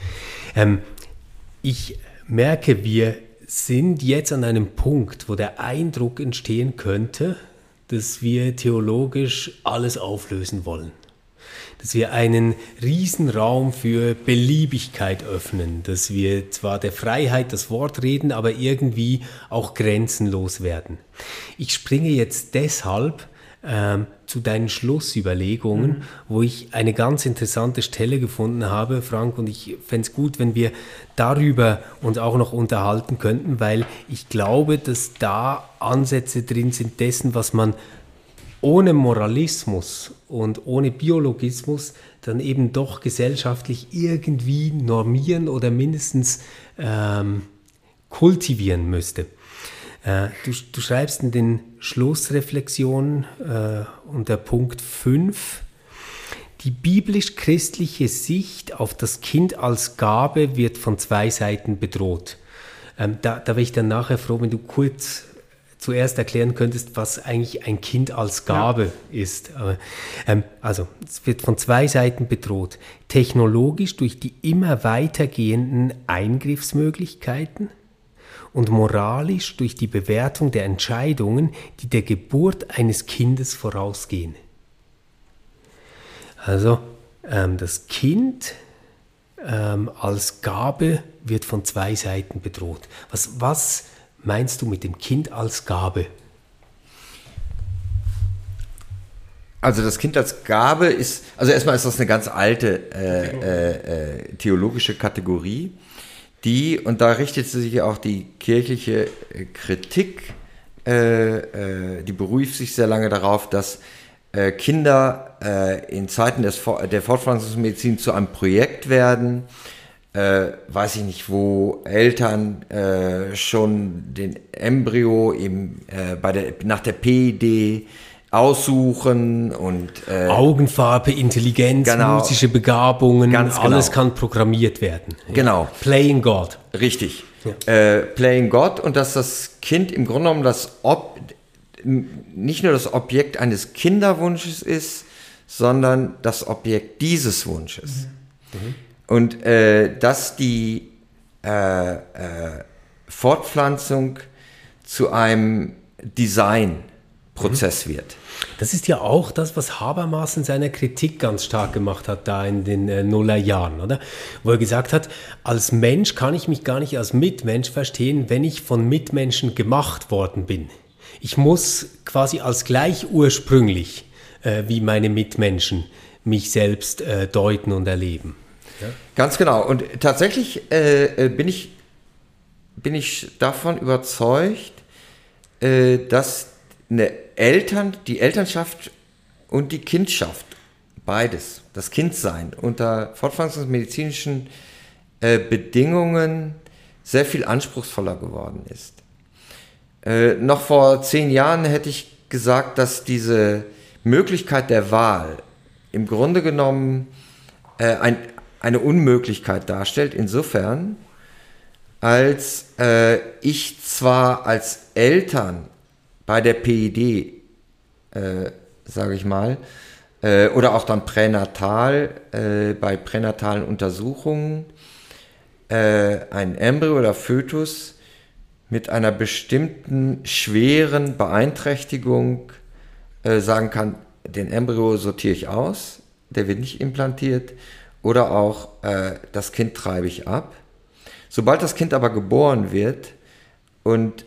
Ähm, ich merke, wir sind jetzt an einem Punkt, wo der Eindruck entstehen könnte, dass wir theologisch alles auflösen wollen. dass wir einen Riesenraum für Beliebigkeit öffnen, dass wir zwar der Freiheit das Wort reden, aber irgendwie auch grenzenlos werden. Ich springe jetzt deshalb ähm, zu deinen Schlussüberlegungen, mhm. wo ich eine ganz interessante Stelle gefunden habe, Frank, und ich fände es gut, wenn wir darüber uns auch noch unterhalten könnten, weil ich glaube, dass da Ansätze drin sind dessen, was man ohne Moralismus und ohne Biologismus dann eben doch gesellschaftlich irgendwie normieren oder mindestens ähm, kultivieren müsste. Äh, du, du, schreibst in den Schlussreflexionen äh, unter Punkt 5, die biblisch-christliche Sicht auf das Kind als Gabe wird von zwei Seiten bedroht. Ähm, da, da wäre ich dann nachher froh, wenn du kurz zuerst erklären könntest, was eigentlich ein Kind als Gabe ja. ist. Ähm, also, es wird von zwei Seiten bedroht. Technologisch durch die immer weitergehenden Eingriffsmöglichkeiten und moralisch durch die Bewertung der Entscheidungen, die der Geburt eines Kindes vorausgehen. Also, ähm, das Kind ähm, als Gabe wird von zwei Seiten bedroht. Was, was meinst du mit dem Kind als Gabe? Also das Kind als Gabe ist, also erstmal ist das eine ganz alte äh, äh, äh, theologische Kategorie, die, und da richtet sich auch die kirchliche äh, Kritik, äh, äh, die beruft sich sehr lange darauf, dass Kinder in Zeiten des, der Fortpflanzungsmedizin zu einem Projekt werden, äh, weiß ich nicht, wo Eltern äh, schon den Embryo äh, bei der, nach der PID aussuchen und äh, Augenfarbe, Intelligenz, genau, musische Begabungen, genau. alles kann programmiert werden. Genau. Playing God. Richtig. Ja. Äh, Playing God und dass das Kind im Grunde genommen das Ob nicht nur das Objekt eines Kinderwunsches ist, sondern das Objekt dieses Wunsches. Mhm. Und äh, dass die äh, äh, Fortpflanzung zu einem Designprozess mhm. wird. Das ist ja auch das, was Habermas in seiner Kritik ganz stark gemacht hat, da in den äh, Nullerjahren, oder? Wo er gesagt hat, als Mensch kann ich mich gar nicht als Mitmensch verstehen, wenn ich von Mitmenschen gemacht worden bin. Ich muss quasi als gleich ursprünglich äh, wie meine Mitmenschen mich selbst äh, deuten und erleben. Ja? Ganz genau. Und tatsächlich äh, äh, bin, ich, bin ich davon überzeugt, äh, dass eine Eltern, die Elternschaft und die Kindschaft, beides, das Kindsein unter fortpflanzungsmedizinischen äh, Bedingungen sehr viel anspruchsvoller geworden ist. Äh, noch vor zehn Jahren hätte ich gesagt, dass diese Möglichkeit der Wahl im Grunde genommen äh, ein, eine Unmöglichkeit darstellt, insofern, als äh, ich zwar als Eltern bei der PID, äh, sage ich mal, äh, oder auch dann pränatal, äh, bei pränatalen Untersuchungen, äh, ein Embryo oder Fötus mit einer bestimmten schweren Beeinträchtigung äh, sagen kann, den Embryo sortiere ich aus, der wird nicht implantiert oder auch äh, das Kind treibe ich ab. Sobald das Kind aber geboren wird und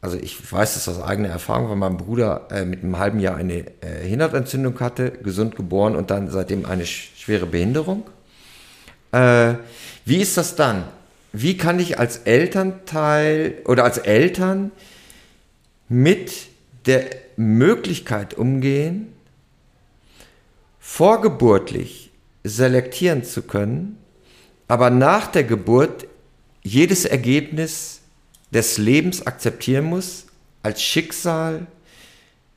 also ich weiß das aus eigener Erfahrung, weil mein Bruder äh, mit einem halben Jahr eine äh, Hirnentzündung hatte, gesund geboren und dann seitdem eine schwere Behinderung. Äh, wie ist das dann? Wie kann ich als Elternteil oder als Eltern mit der Möglichkeit umgehen, vorgeburtlich selektieren zu können, aber nach der Geburt jedes Ergebnis des Lebens akzeptieren muss als Schicksal,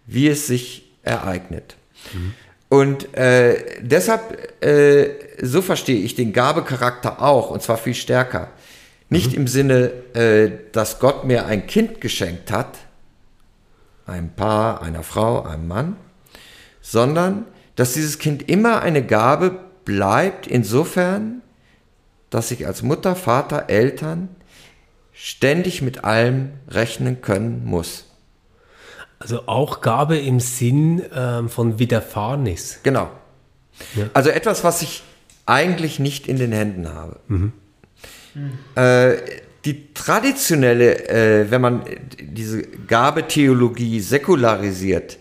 wie es sich ereignet. Mhm. Und äh, deshalb, äh, so verstehe ich den Gabecharakter auch, und zwar viel stärker. Nicht mhm. im Sinne, äh, dass Gott mir ein Kind geschenkt hat, ein Paar, einer Frau, einem Mann, sondern dass dieses Kind immer eine Gabe bleibt insofern, dass ich als Mutter, Vater, Eltern ständig mit allem rechnen können muss. Also auch Gabe im Sinn ähm, von Widerfahrnis. Genau. Ja. Also etwas, was ich eigentlich nicht in den Händen habe. Mhm. Äh, die traditionelle, äh, wenn man diese Gabetheologie säkularisiert,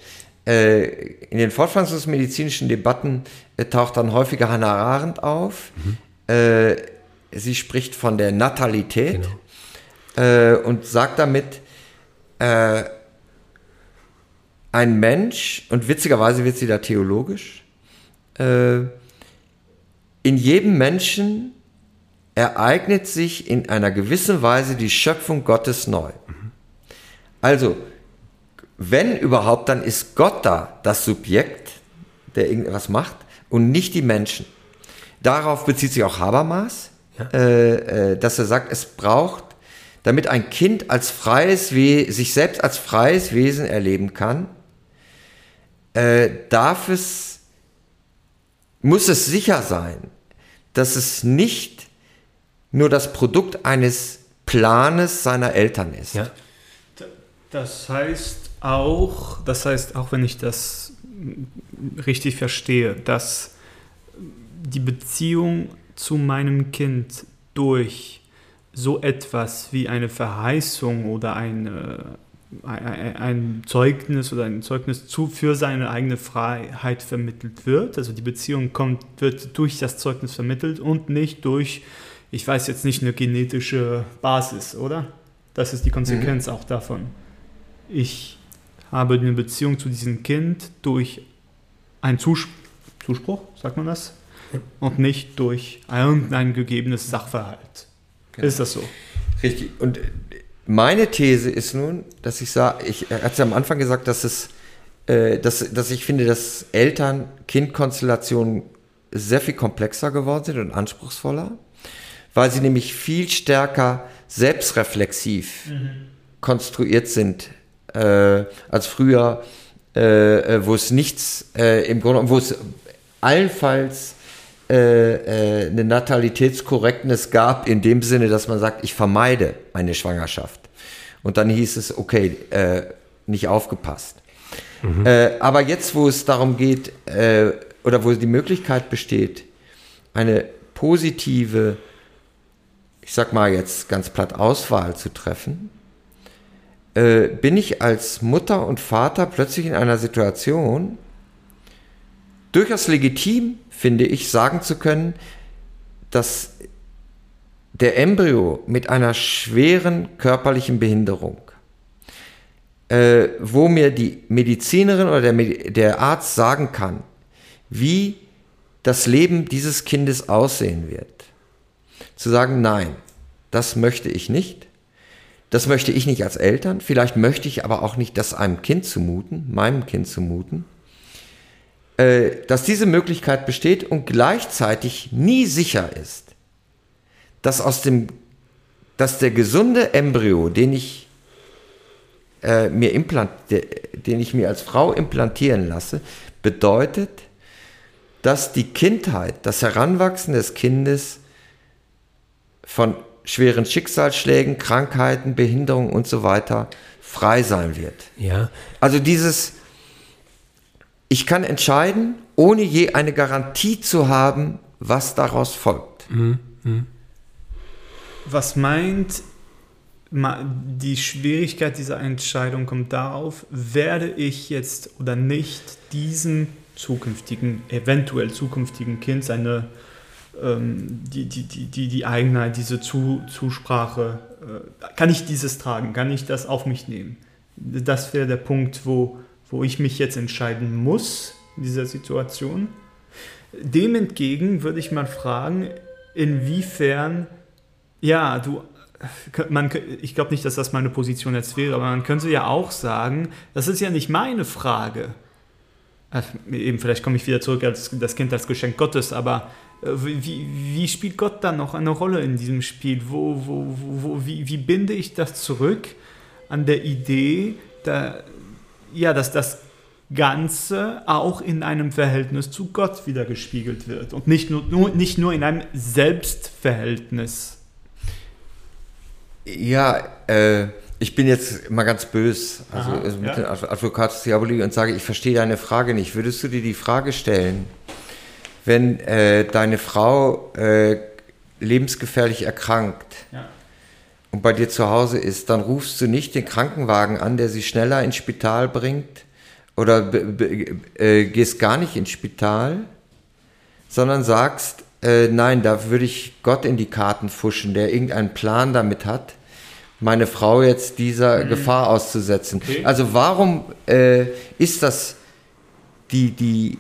äh, in den fortpflanzungsmedizinischen Debatten äh, taucht dann häufiger Hannah Arendt auf. Mhm. Äh, sie spricht von der Natalität genau. Äh, und sagt damit, ein Mensch, und witzigerweise wird sie da theologisch, in jedem Menschen ereignet sich in einer gewissen Weise die Schöpfung Gottes neu. Also, wenn überhaupt, dann ist Gott da, das Subjekt, der irgendwas macht, und nicht die Menschen. Darauf bezieht sich auch Habermas, ja. äh, äh, dass er sagt, es braucht, damit ein Kind als freies We sich selbst als freies Wesen erleben kann, äh, darf es, muss es sicher sein, dass es nicht nur das Produkt eines Planes seiner Eltern ist. Ja. Das heißt auch, das heißt auch, wenn ich das richtig verstehe, dass die Beziehung zu meinem Kind durch so etwas wie eine Verheißung oder eine, ein Zeugnis oder ein Zeugnis zu, für seine eigene Freiheit vermittelt wird. Also die Beziehung kommt, wird durch das Zeugnis vermittelt und nicht durch ich weiß jetzt nicht, eine genetische Basis, oder? Das ist die Konsequenz mhm. auch davon. Ich habe eine Beziehung zu diesem Kind durch einen Zuspruch, Zuspruch sagt man das? Und nicht durch irgendein gegebenes Sachverhalt. Genau. Ist das so? Richtig. Und meine These ist nun, dass ich sage, ich hatte am Anfang gesagt, dass es, äh, dass, dass ich finde, dass Eltern-Kind-Konstellationen sehr viel komplexer geworden sind und anspruchsvoller weil sie nämlich viel stärker selbstreflexiv mhm. konstruiert sind äh, als früher, äh, äh wo es nichts äh, im Grunde, wo es allenfalls äh, äh, eine Natalitätskorrektness gab, in dem Sinne, dass man sagt, ich vermeide meine Schwangerschaft. Und dann hieß es, okay, nicht aufgepasst. Mhm. aber jetzt, wo es darum geht, oder wo die Möglichkeit besteht, eine positive ich sag mal jetzt ganz platt, Auswahl zu treffen, äh, bin ich als Mutter und Vater plötzlich in einer Situation, durchaus legitim, finde ich, sagen zu können, dass der Embryo mit einer schweren körperlichen Behinderung, äh, wo mir die Medizinerin oder der, der Arzt sagen kann, wie das Leben dieses Kindes aussehen wird, zu sagen, nein, das möchte ich nicht. Das möchte ich nicht als Eltern. Vielleicht möchte ich aber auch nicht das einem Kind zumuten, meinem Kind zumuten. Äh, dass diese Möglichkeit besteht und gleichzeitig nie sicher ist, dass aus dem, dass der gesunde Embryo, den ich äh, mir implant, den ich mir als Frau implantieren lasse, bedeutet, dass die Kindheit, das Heranwachsen des Kindes von schweren Schicksalsschlägen, Krankheiten, Behinderungen und so weiter frei sein wird. Ja. Also dieses, ich kann entscheiden, ohne je eine Garantie zu haben, was daraus folgt. Mhm. Mhm. Was meint die Schwierigkeit dieser Entscheidung kommt darauf, werde ich jetzt oder nicht diesem zukünftigen, eventuell zukünftigen Kind seine ähm, die, die, die, die, die Eigenheit, diese Zu, Zusprache, äh, kann ich dieses tragen, kann ich das auf mich nehmen? Das wäre der Punkt, wo, wo ich mich jetzt entscheiden muss in dieser Situation. Dem entgegen würde ich mal fragen, inwiefern, ja, du, man, ich glaube nicht, dass das meine Position jetzt wäre, aber man könnte ja auch sagen, das ist ja nicht meine Frage. Also eben, vielleicht komme ich wieder zurück als das Kind als Geschenk Gottes, aber äh, wie, wie, spielt Gott dann noch eine Rolle in diesem Spiel? Wo, wo, wo, wie, wie binde ich das zurück an der Idee, da, ja, dass das Ganze auch in einem Verhältnis zu Gott wieder gespiegelt wird und nicht nur, nur, nicht nur in einem Selbstverhältnis? Ja, äh, ich bin jetzt mal ganz bös, also, Aha, also mit ja. Advocatus Diaboli und sage, ich verstehe deine Frage nicht. Würdest du dir die Frage stellen, wenn äh, deine Frau äh, lebensgefährlich erkrankt ja. Und bei dir zu Hause ist, dann rufst du nicht den Krankenwagen an, der sie schneller ins Spital bringt oder äh, gehst gar nicht ins Spital, sondern sagst, äh, nein, da würde ich Gott in die Karten fuschen, der irgendeinen Plan damit hat, meine Frau jetzt dieser mhm. Gefahr auszusetzen. Okay. Also warum äh, ist das die, die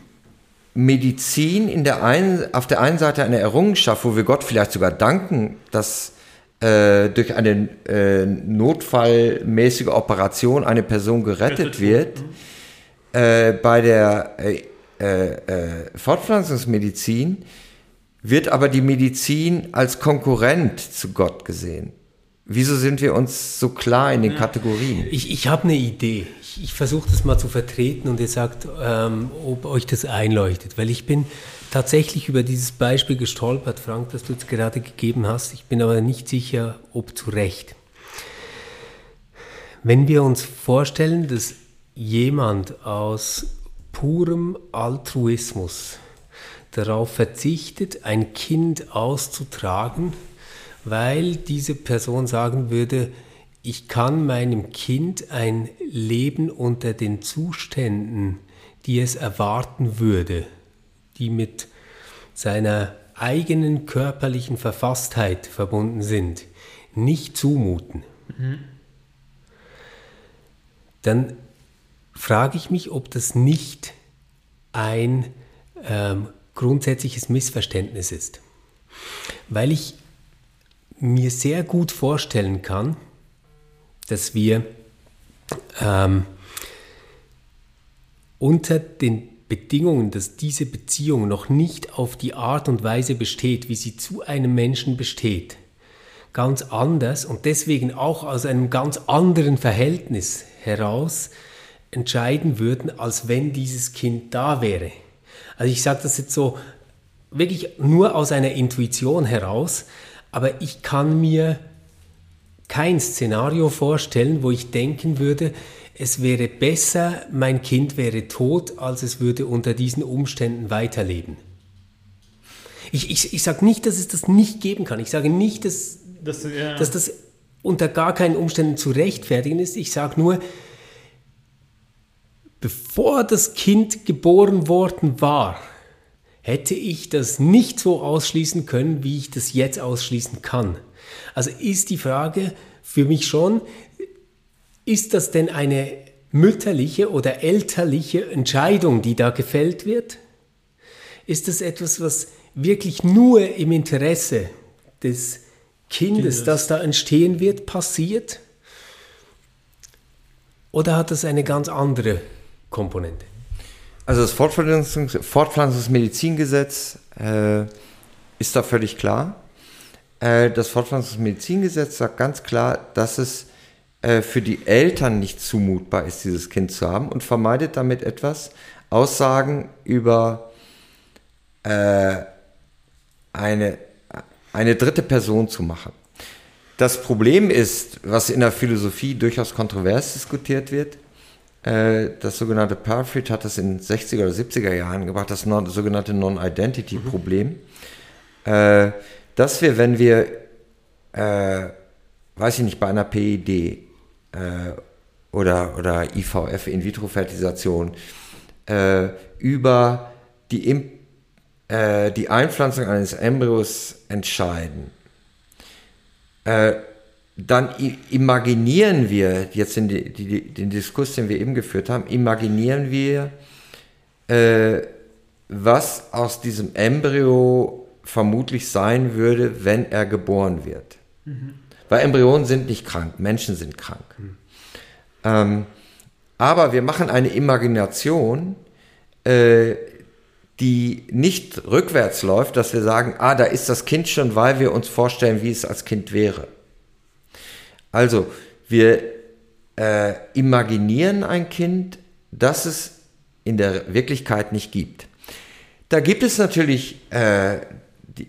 Medizin in der einen, auf der einen Seite eine Errungenschaft, wo wir Gott vielleicht sogar danken, dass äh, durch eine äh, notfallmäßige Operation eine Person gerettet wird. Mhm. Äh, bei der äh, äh, Fortpflanzungsmedizin wird aber die Medizin als Konkurrent zu Gott gesehen. Wieso sind wir uns so klar in den. Kategorien? Ich, ich habe eine Idee. Ich, ich versuche das mal zu vertreten und ihr sagt, ähm, ob euch das einleuchtet. Weil ich bin tatsächlich über dieses Beispiel gestolpert, Frank, das du jetzt gerade gegeben hast. Ich bin aber nicht sicher, ob zu Recht. Wenn wir uns vorstellen, dass jemand aus purem Altruismus darauf verzichtet, ein Kind auszutragen, weil diese Person sagen würde, ich kann meinem Kind ein Leben unter den Zuständen, die es erwarten würde, die mit seiner eigenen körperlichen Verfasstheit verbunden sind, nicht zumuten. Mhm. Dann frage ich mich, ob das nicht ein ähm, grundsätzliches Missverständnis ist. Weil ich mir sehr gut vorstellen kann, dass wir ähm, unter den Bedingungen, dass diese Beziehung noch nicht auf die Art und Weise besteht, wie sie zu einem Menschen besteht, ganz anders und deswegen auch aus einem ganz anderen Verhältnis heraus entscheiden würden, als wenn dieses Kind da wäre. Also ich sage das jetzt so wirklich nur aus einer Intuition heraus, aber ich kann mir kein Szenario vorstellen, wo ich denken würde, es wäre besser, mein Kind wäre tot, als es würde unter diesen Umständen weiterleben. Ich, ich, ich sage nicht, dass es das nicht geben kann. Ich sage nicht, dass, das, ja. dass das unter gar keinen Umständen zu rechtfertigen ist. Ich sage nur, bevor das Kind geboren worden war, hätte ich das nicht so ausschließen können, wie ich das jetzt ausschließen kann. Also ist die Frage für mich schon, ist das denn eine mütterliche oder elterliche Entscheidung, die da gefällt wird? Ist das etwas, was wirklich nur im Interesse des Kindes, Kindes. das da entstehen wird, passiert? Oder hat das eine ganz andere Komponente? Also das Fortpflanzungs Fortpflanzungsmedizingesetz äh, ist da völlig klar. Äh, das Fortpflanzungsmedizingesetz sagt ganz klar, dass es äh, für die Eltern nicht zumutbar ist, dieses Kind zu haben und vermeidet damit etwas, Aussagen über äh, eine, eine dritte Person zu machen. Das Problem ist, was in der Philosophie durchaus kontrovers diskutiert wird, äh, das sogenannte Parfit hat das in 60er oder 70er Jahren gebracht, das sogenannte Non-Identity-Problem, mhm. Dass wir, wenn wir, äh, weiß ich nicht, bei einer PID oder, oder IVF, In-vitro-Fertilisation, über die, die Einpflanzung eines Embryos entscheiden, dann imaginieren wir, jetzt in die, die, den Diskurs, den wir eben geführt haben, imaginieren wir, äh, was aus diesem Embryo vermutlich sein würde, wenn er geboren wird. Mhm. Weil Embryonen sind nicht krank, Menschen sind krank. Mhm. Ähm, aber wir machen eine Imagination, äh, die nicht rückwärts läuft, dass wir sagen, ah, da ist das Kind schon, weil wir uns vorstellen, wie es als Kind wäre. Also, wir äh, imaginieren ein Kind, das es in der Wirklichkeit nicht gibt. Da gibt es natürlich äh, die,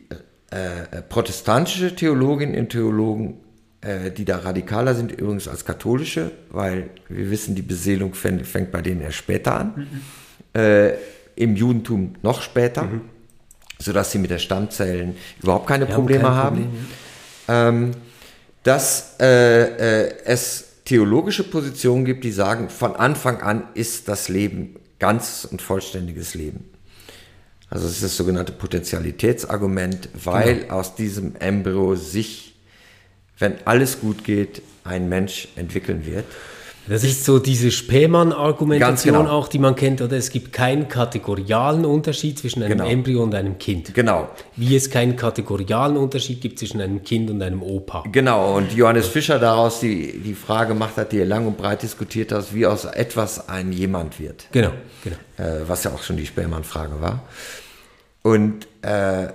äh, protestantische Theologinnen und Theologen, äh, die da radikaler sind, übrigens als katholische, weil wir wissen, die Beseelung fängt, fängt bei denen erst später an. Mhm. Äh, Im Judentum noch später, mhm. sodass sie mit der Stammzellen überhaupt keine Wir Probleme haben. Problem, ja. ähm, dass äh, äh, es theologische Positionen gibt, die sagen, von Anfang an ist das Leben ganz und vollständiges Leben. Also es ist das sogenannte Potentialitätsargument, weil genau. aus diesem Embryo sich, wenn alles gut geht, ein Mensch entwickeln wird. Das ist so diese Spähmann-Argumentation genau. auch, die man kennt, oder? Es gibt keinen kategorialen Unterschied zwischen einem genau. Embryo und einem Kind. Genau. Wie es keinen kategorialen Unterschied gibt zwischen einem Kind und einem Opa. Genau, und Johannes Fischer daraus die, die Frage gemacht hat, die er lang und breit diskutiert hat, wie aus etwas ein jemand wird. Genau, genau. Äh, was ja auch schon die Spähmann-Frage war. Und äh,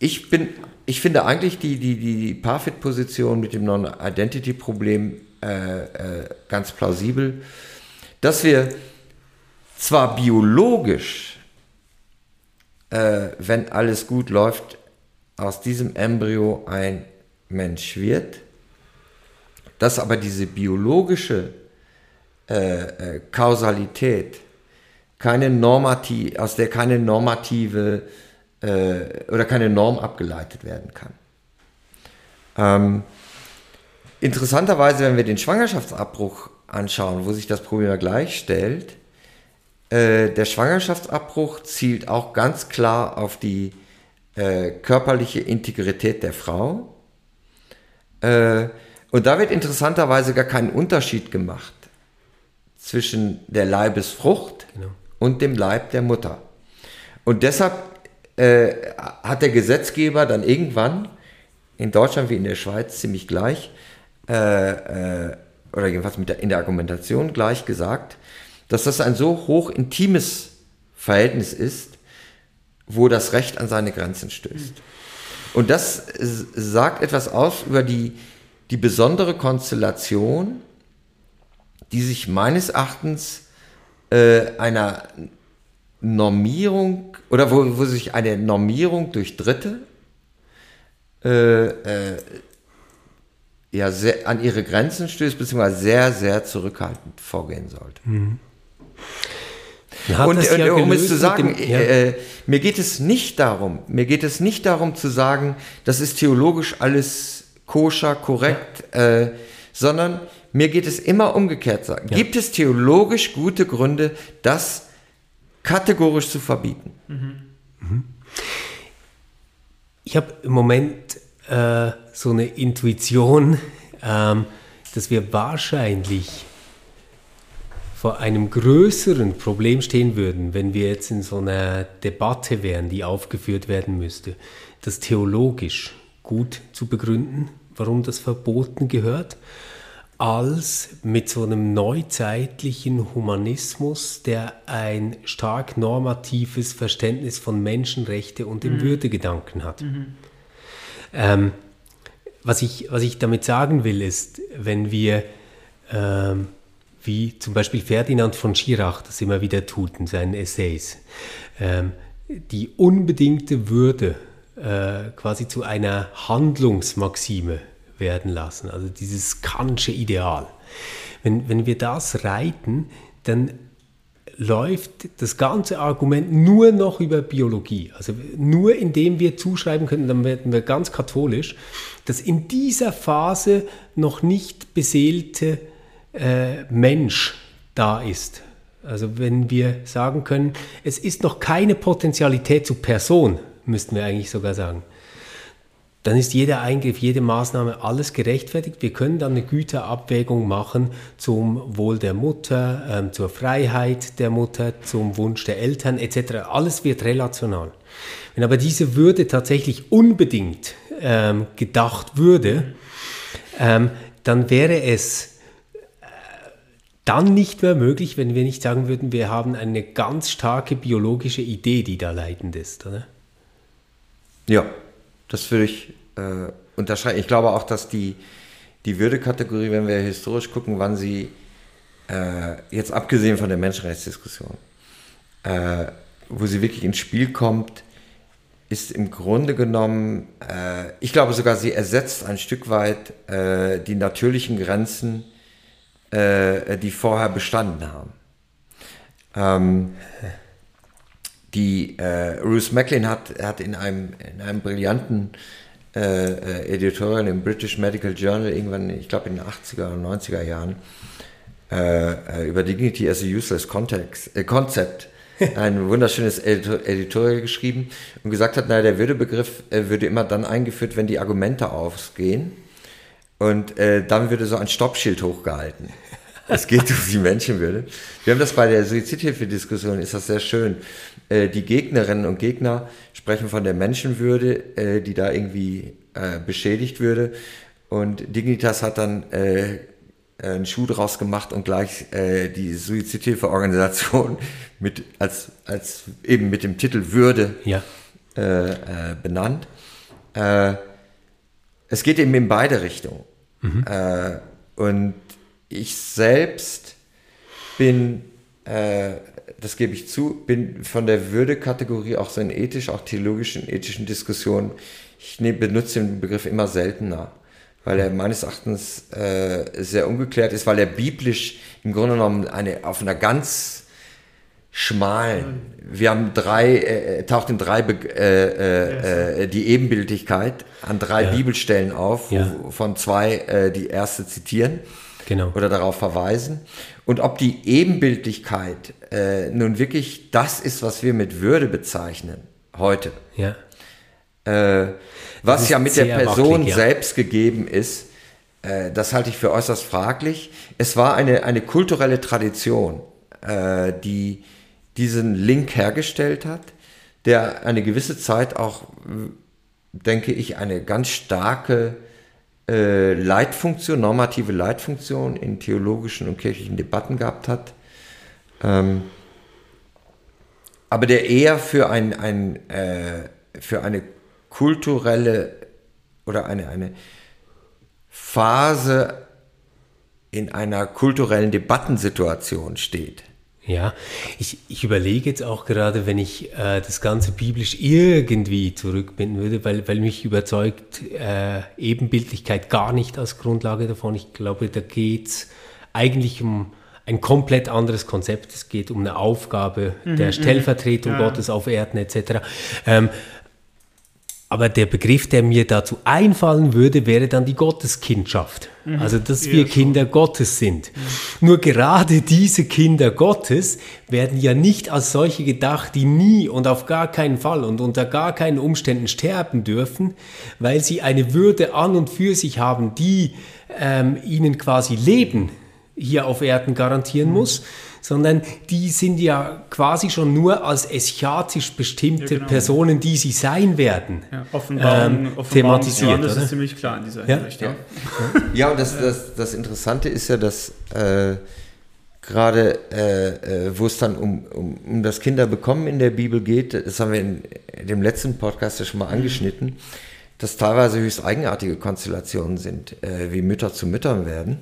ich bin, ich finde eigentlich die, die, die Parfit-Position mit dem Non-Identity-Problem äh, äh, ganz plausibel, dass wir zwar biologisch, äh, wenn alles gut läuft, aus diesem Embryo ein Mensch wird, dass aber diese biologische äh, äh, Kausalität keine normativ, aus der keine normative äh, oder keine Norm abgeleitet werden kann. Ähm, Interessanterweise, wenn wir den Schwangerschaftsabbruch anschauen, wo sich das Problem ja gleich stellt, äh, der Schwangerschaftsabbruch zielt auch ganz klar auf die äh, körperliche Integrität der Frau. Äh, und da wird interessanterweise gar kein Unterschied gemacht zwischen der Leibesfrucht genau. und dem Leib der Mutter. Und deshalb äh, hat der Gesetzgeber dann irgendwann in Deutschland wie in der Schweiz ziemlich gleich äh, äh, oder jedenfalls mit der, in der Argumentation gleich gesagt, dass das ein so hoch intimes Verhältnis ist, wo das Recht an seine Grenzen stößt. Und das sagt etwas aus über die, die besondere Konstellation, die sich meines Erachtens äh, einer Normierung oder wo, wo sich eine Normierung durch Dritte äh, äh, ja sehr, an ihre Grenzen stößt, beziehungsweise sehr, sehr zurückhaltend vorgehen sollte. Mhm. Und, und ja um es zu sagen, dem, ja. äh, mir geht es nicht darum, mir geht es nicht darum zu sagen, das ist theologisch alles koscher, korrekt, ja. äh, sondern mir geht es immer umgekehrt sagen. Gibt es theologisch gute Gründe, das kategorisch zu verbieten? Mhm. Mhm. Ich habe im Moment äh, so eine Intuition, ähm, dass wir wahrscheinlich vor einem größeren Problem stehen würden, wenn wir jetzt in so einer Debatte wären, die aufgeführt werden müsste, das theologisch gut zu begründen, warum das verboten gehört, als mit so einem neuzeitlichen Humanismus, der ein stark normatives Verständnis von Menschenrechte und dem mhm. Würdegedanken hat. Mhm. Ähm, was, ich, was ich damit sagen will, ist, wenn wir, ähm, wie zum Beispiel Ferdinand von Schirach das immer wieder tut in seinen Essays, ähm, die unbedingte Würde äh, quasi zu einer Handlungsmaxime werden lassen, also dieses Kantsche Ideal. Wenn, wenn wir das reiten, dann läuft das ganze Argument nur noch über Biologie. Also nur indem wir zuschreiben können, dann werden wir ganz katholisch, dass in dieser Phase noch nicht beseelte äh, Mensch da ist. Also wenn wir sagen können, es ist noch keine Potentialität zu Person, müssten wir eigentlich sogar sagen dann ist jeder Eingriff, jede Maßnahme, alles gerechtfertigt. Wir können dann eine Güterabwägung machen zum Wohl der Mutter, ähm, zur Freiheit der Mutter, zum Wunsch der Eltern etc. Alles wird relational. Wenn aber diese Würde tatsächlich unbedingt ähm, gedacht würde, ähm, dann wäre es äh, dann nicht mehr möglich, wenn wir nicht sagen würden, wir haben eine ganz starke biologische Idee, die da leitend ist. Oder? Ja, das würde ich äh, unterscheiden. Ich glaube auch, dass die, die Würdekategorie, wenn wir historisch gucken, wann sie, äh, jetzt abgesehen von der Menschenrechtsdiskussion, äh, wo sie wirklich ins Spiel kommt, ist im Grunde genommen, äh, ich glaube sogar, sie ersetzt ein Stück weit äh, die natürlichen Grenzen, äh, die vorher bestanden haben. Ähm, die äh, Ruth Macklin hat, hat in, einem, in einem brillanten äh, äh, Editorial im British Medical Journal irgendwann, ich glaube in den 80er oder 90er Jahren, über Dignity as a Useless Context, Concept ein wunderschönes Editorial geschrieben und gesagt hat, naja, der Würdebegriff äh, würde immer dann eingeführt, wenn die Argumente ausgehen. Und äh, dann würde so ein Stoppschild hochgehalten. Es geht um die Menschenwürde. Wir haben das bei der Suizidhilfe-Diskussion, ist das sehr schön. Äh, die Gegnerinnen und Gegner sprechen von der Menschenwürde, äh, die da irgendwie äh, beschädigt würde. Und Dignitas hat dann äh, einen Schuh draus gemacht und gleich äh, die Suizidhilfeorganisation mit als, als eben mit dem Titel Würde ja. äh, benannt. Es geht eben in beide Richtungen. Mhm. Und ich selbst bin, äh, das gebe ich zu, bin von der Würde-Kategorie auch so in ethisch, auch theologischen, ethischen Diskussionen, ich ne, benutze den Begriff immer seltener weil er meines Erachtens äh, sehr ungeklärt ist, weil er biblisch im Grunde genommen eine, auf einer ganz schmalen, wir haben drei, äh, taucht in drei, äh, äh, die Ebenbildlichkeit an drei ja. Bibelstellen auf, ja. von zwei äh, die erste zitieren genau. oder darauf verweisen. Und ob die Ebenbildlichkeit äh, nun wirklich das ist, was wir mit Würde bezeichnen, heute. Ja. Äh, was ja mit der Person wackelig, ja. selbst gegeben ist, äh, das halte ich für äußerst fraglich. Es war eine, eine kulturelle Tradition, äh, die diesen Link hergestellt hat, der eine gewisse Zeit auch, denke ich, eine ganz starke äh, Leitfunktion, normative Leitfunktion in theologischen und kirchlichen Debatten gehabt hat. Ähm, aber der eher für, ein, ein, äh, für eine kulturelle oder eine, eine Phase in einer kulturellen Debattensituation steht. Ja, ich, ich überlege jetzt auch gerade, wenn ich äh, das Ganze biblisch irgendwie zurückbinden würde, weil, weil mich überzeugt äh, Ebenbildlichkeit gar nicht als Grundlage davon. Ich glaube, da geht es eigentlich um ein komplett anderes Konzept. Es geht um eine Aufgabe mhm, der mhm. Stellvertretung ja. Gottes auf Erden etc. Ähm, aber der Begriff, der mir dazu einfallen würde, wäre dann die Gotteskindschaft. Mhm. Also, dass ja, wir Kinder so. Gottes sind. Mhm. Nur gerade diese Kinder Gottes werden ja nicht als solche gedacht, die nie und auf gar keinen Fall und unter gar keinen Umständen sterben dürfen, weil sie eine Würde an und für sich haben, die ähm, ihnen quasi Leben hier auf Erden garantieren mhm. muss sondern die sind ja quasi schon nur als eschatisch bestimmte ja, genau. Personen, die sie sein werden, ja, Offenbarung, ähm, thematisiert. Das ist ziemlich klar in dieser ja? Hinsicht. Ja, ja. und das, das, das Interessante ist ja, dass äh, gerade äh, äh, wo es dann um, um, um das Kinderbekommen in der Bibel geht, das haben wir in, dem letzten Podcast ja schon mal angeschnitten, dass teilweise höchst eigenartige Konstellationen sind, äh, wie Mütter zu Müttern werden.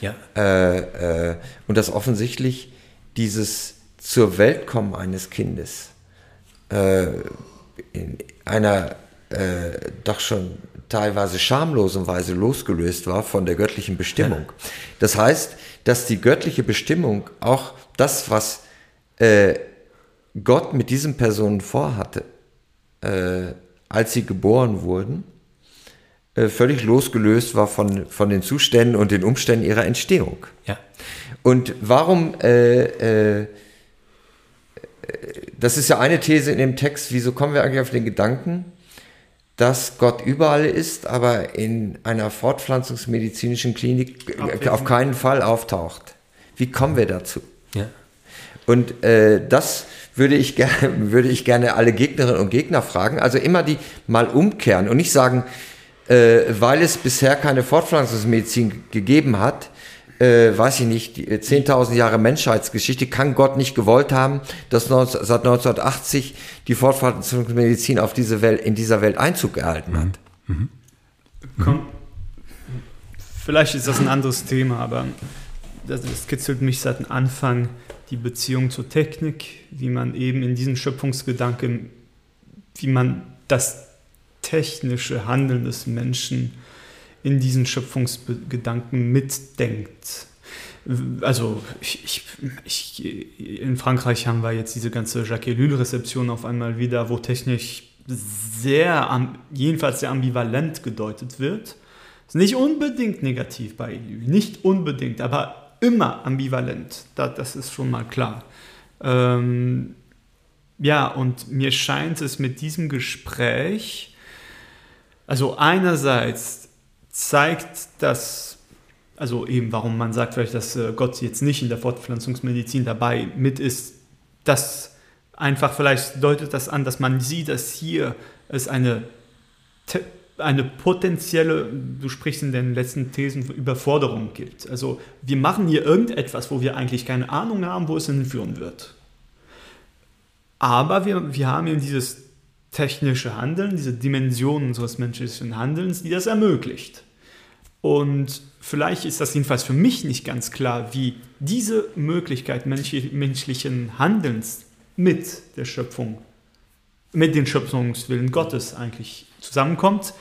Ja. Äh, äh, und dass offensichtlich dieses zur Welt kommen eines Kindes äh, in einer äh, doch schon teilweise schamlosen Weise losgelöst war von der göttlichen Bestimmung. Das heißt, dass die göttliche Bestimmung auch das, was äh, Gott mit diesen Personen vorhatte, äh, als sie geboren wurden, äh, völlig losgelöst war von, von den Zuständen und den Umständen ihrer Entstehung. Ja. Und warum, äh, äh, das ist ja eine These in dem Text, wieso kommen wir eigentlich auf den Gedanken, dass Gott überall ist, aber in einer fortpflanzungsmedizinischen Klinik Abwesen. auf keinen Fall auftaucht? Wie kommen wir dazu? Ja. Und äh, das würde ich, gerne, würde ich gerne alle Gegnerinnen und Gegner fragen. Also immer die mal umkehren und nicht sagen, äh, weil es bisher keine Fortpflanzungsmedizin gegeben hat, äh, weiß ich nicht, 10.000 äh, Jahre Menschheitsgeschichte, kann Gott nicht gewollt haben, dass 19, seit 1980 die Fortpflanzungsmedizin auf diese Welt, in dieser Welt Einzug gehalten hat. Mhm. Mhm. vielleicht ist das ein anderes Thema, aber das, das kitzelt mich seit Anfang die Beziehung zur Technik, wie man eben in diesem Schöpfungsgedanken, wie man das technische Handeln des Menschen in diesen Schöpfungsgedanken mitdenkt. Also ich, ich, ich, in Frankreich haben wir jetzt diese ganze Jacques Ellul-Rezeption auf einmal wieder, wo technisch sehr, jedenfalls sehr ambivalent gedeutet wird. Ist nicht unbedingt negativ bei Ellul, nicht unbedingt, aber immer ambivalent. das ist schon mal klar. Ähm, ja, und mir scheint es mit diesem Gespräch, also einerseits zeigt das, also eben warum man sagt vielleicht, dass äh, Gott jetzt nicht in der Fortpflanzungsmedizin dabei mit ist, das einfach vielleicht deutet das an, dass man sieht, dass hier es eine, eine potenzielle, du sprichst in den letzten Thesen, Überforderung gibt. Also wir machen hier irgendetwas, wo wir eigentlich keine Ahnung haben, wo es hinführen wird. Aber wir, wir haben eben dieses technische Handeln, diese Dimension unseres menschlichen Handelns, die das ermöglicht. Und vielleicht ist das jedenfalls für mich nicht ganz klar, wie diese Möglichkeit menschlichen Handelns mit der Schöpfung, mit dem Schöpfungswillen Gottes eigentlich zusammenkommt.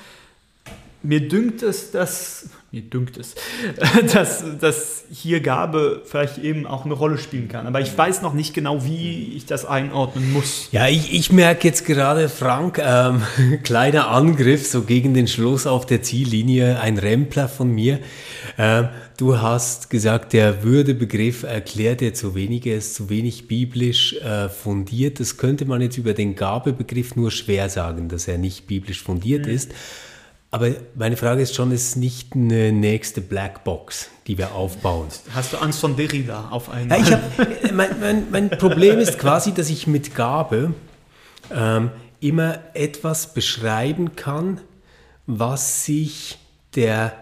Mir dünkt es, dass mir dünkt es, dass, dass hier Gabe vielleicht eben auch eine Rolle spielen kann. Aber ich weiß noch nicht genau, wie ich das einordnen muss. Ja, ich, ich merke jetzt gerade, Frank, ähm, kleiner Angriff so gegen den Schluss auf der Ziellinie, ein Rempler von mir. Ähm, du hast gesagt, der Würdebegriff erklärt dir zu wenig, er ist zu wenig biblisch äh, fundiert. Das könnte man jetzt über den Gabebegriff nur schwer sagen, dass er nicht biblisch fundiert mhm. ist. Aber meine Frage ist schon, ist nicht eine nächste Blackbox, die wir aufbauen. Hast du Angst von Derrida auf einmal? Ja, hab, mein, mein, mein, Problem ist quasi, dass ich mit Gabe ähm, immer etwas beschreiben kann, was sich der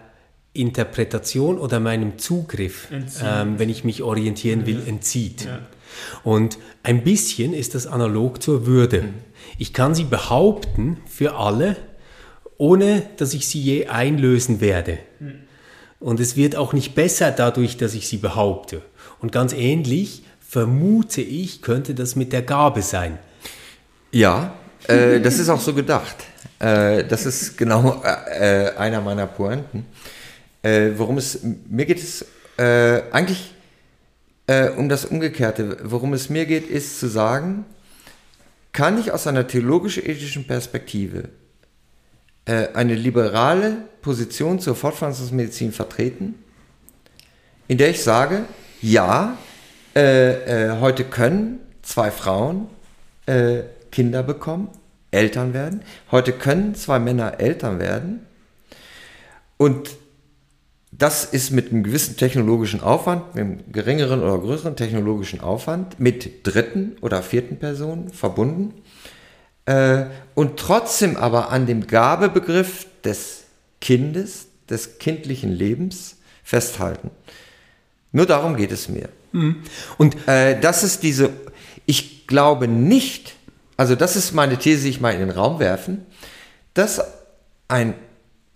Interpretation oder meinem Zugriff, ähm, wenn ich mich orientieren will, entzieht. Ja. Und ein bisschen ist das analog zur Würde. Mhm. Ich kann sie behaupten für alle, ohne dass ich sie je einlösen werde. Und es wird auch nicht besser dadurch, dass ich sie behaupte. Und ganz ähnlich vermute ich, könnte das mit der Gabe sein. Ja, äh, das ist auch so gedacht. Äh, das ist genau äh, einer meiner Pointen. Äh, worum es mir geht, es äh, eigentlich äh, um das Umgekehrte. Worum es mir geht, ist zu sagen, kann ich aus einer theologisch-ethischen Perspektive äh, eine liberale Position zur Fortpflanzungsmedizin vertreten, in der ich sage, ja, äh, äh, heute können zwei Frauen äh, Kinder bekommen, Eltern werden. Heute können zwei Männer Eltern werden. Und das ist mit einem gewissen technologischen Aufwand, mit einem geringeren oder größeren technologischen Aufwand, mit dritten oder vierten Personen verbunden äh, und trotzdem aber an dem Gabebegriff des Kindes, des kindlichen Lebens festhalten. Nur darum geht es mir. Mhm. Und äh, das ist diese, ich glaube nicht, also das ist meine These, die ich mal in den Raum werfen, dass ein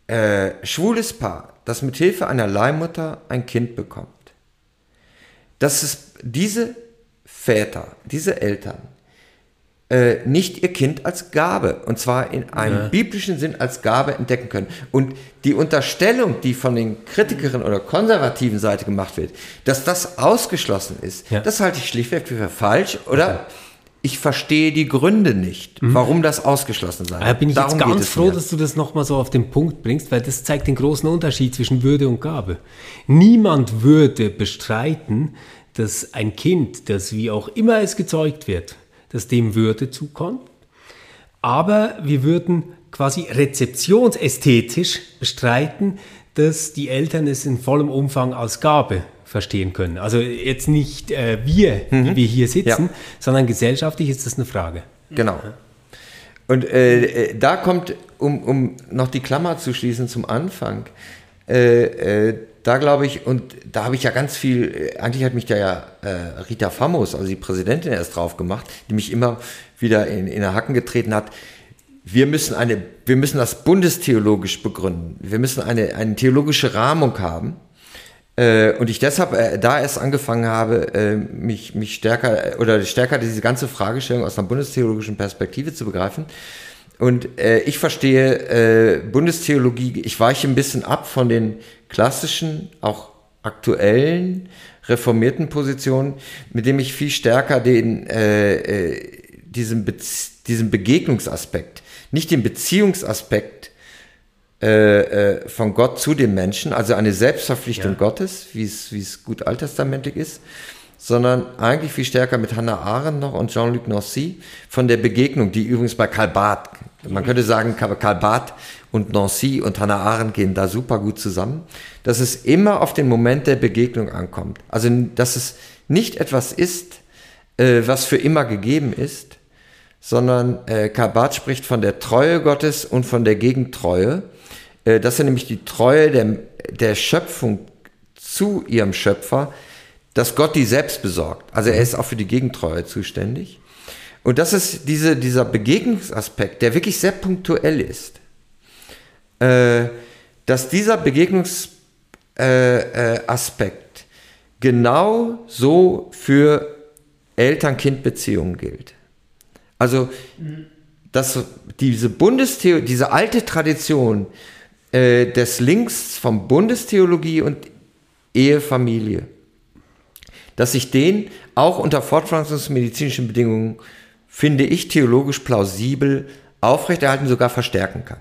äh, schwules Paar, das mit Hilfe einer Leihmutter ein Kind bekommt, dass es diese Väter, diese Eltern äh, nicht ihr Kind als Gabe, und zwar in einem ja. biblischen Sinn als Gabe entdecken können. Und die Unterstellung, die von den Kritikerinnen oder konservativen Seite gemacht wird, dass das ausgeschlossen ist, ja. das halte ich schlichtweg für falsch oder okay. ich verstehe die Gründe nicht, mhm. warum das ausgeschlossen sei. Da bin ich Darum jetzt ganz froh, mir. dass du das nochmal so auf den Punkt bringst, weil das zeigt den großen Unterschied zwischen Würde und Gabe. Niemand würde bestreiten, dass ein Kind, das wie auch immer es gezeugt wird, dass dem Würde zukommt. Aber wir würden quasi rezeptionsästhetisch bestreiten, dass die Eltern es in vollem Umfang als Gabe verstehen können. Also jetzt nicht äh, wir, mhm. die wir hier sitzen, ja. sondern gesellschaftlich ist das eine Frage. Genau. Und äh, da kommt, um, um noch die Klammer zu schließen zum Anfang, äh, äh da glaube ich, und da habe ich ja ganz viel, äh, eigentlich hat mich da ja äh, Rita Famos, also die Präsidentin, erst drauf gemacht, die mich immer wieder in, in den Hacken getreten hat. Wir müssen, eine, wir müssen das bundestheologisch begründen. Wir müssen eine, eine theologische Rahmung haben. Äh, und ich deshalb äh, da erst angefangen habe, äh, mich, mich stärker oder stärker diese ganze Fragestellung aus einer bundestheologischen Perspektive zu begreifen. Und äh, ich verstehe äh, Bundestheologie, ich weiche ein bisschen ab von den klassischen, auch aktuellen, reformierten Positionen, mit dem ich viel stärker den, äh, äh, diesen, Be diesen Begegnungsaspekt, nicht den Beziehungsaspekt äh, äh, von Gott zu den Menschen, also eine Selbstverpflichtung ja. Gottes, wie es, wie es gut alttestamentlich ist, sondern eigentlich viel stärker mit Hannah Arendt noch und Jean-Luc Nancy von der Begegnung, die übrigens bei Karl Barth, man könnte sagen, Karl Barth und Nancy und Hannah Arendt gehen da super gut zusammen, dass es immer auf den Moment der Begegnung ankommt. Also, dass es nicht etwas ist, äh, was für immer gegeben ist, sondern äh, Karl Barth spricht von der Treue Gottes und von der Gegentreue. Äh, das ist nämlich die Treue der, der Schöpfung zu ihrem Schöpfer, dass Gott die selbst besorgt. Also er ist auch für die Gegentreue zuständig. Und das ist diese, dieser Begegnungsaspekt, der wirklich sehr punktuell ist. Äh, dass dieser Begegnungsaspekt äh, äh, genau so für Eltern-Kind-Beziehungen gilt. Also, dass diese Bundestheologie, diese alte Tradition äh, des Links von Bundestheologie und Ehefamilie, dass ich den auch unter fortpflanzungsmedizinischen Bedingungen, finde ich, theologisch plausibel aufrechterhalten, sogar verstärken kann.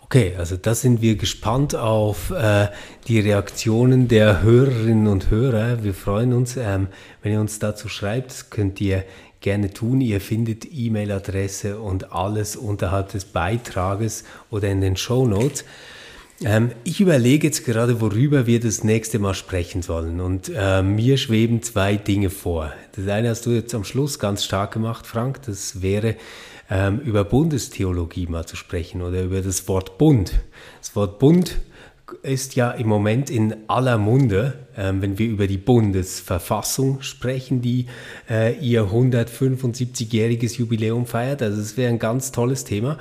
Okay, also da sind wir gespannt auf äh, die Reaktionen der Hörerinnen und Hörer. Wir freuen uns, ähm, wenn ihr uns dazu schreibt, könnt ihr gerne tun. Ihr findet E-Mail-Adresse und alles unterhalb des Beitrages oder in den Show Notes. Ähm, ich überlege jetzt gerade, worüber wir das nächste Mal sprechen sollen. Und äh, mir schweben zwei Dinge vor. Das eine hast du jetzt am Schluss ganz stark gemacht, Frank. Das wäre ähm, über Bundestheologie mal zu sprechen oder über das Wort Bund. Das Wort Bund ist ja im Moment in aller Munde, ähm, wenn wir über die Bundesverfassung sprechen, die äh, ihr 175-jähriges Jubiläum feiert. Also es wäre ein ganz tolles Thema.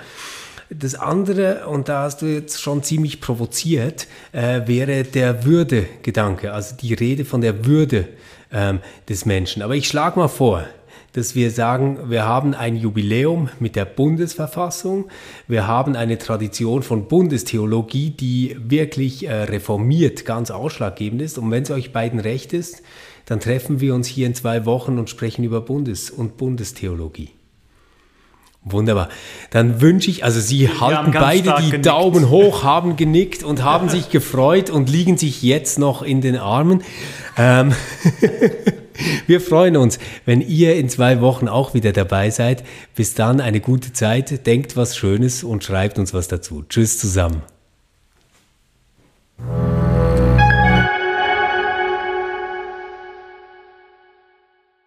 Das andere, und da hast du jetzt schon ziemlich provoziert, äh, wäre der Würde-Gedanke, also die Rede von der Würde ähm, des Menschen. Aber ich schlage mal vor, dass wir sagen, wir haben ein Jubiläum mit der Bundesverfassung, wir haben eine Tradition von Bundestheologie, die wirklich äh, reformiert ganz ausschlaggebend ist. Und wenn es euch beiden recht ist, dann treffen wir uns hier in zwei Wochen und sprechen über Bundes- und Bundestheologie. Wunderbar. Dann wünsche ich, also Sie halten beide die genickt. Daumen hoch, haben genickt und haben sich gefreut und liegen sich jetzt noch in den Armen. Ähm Wir freuen uns, wenn ihr in zwei Wochen auch wieder dabei seid. Bis dann eine gute Zeit, denkt was Schönes und schreibt uns was dazu. Tschüss zusammen.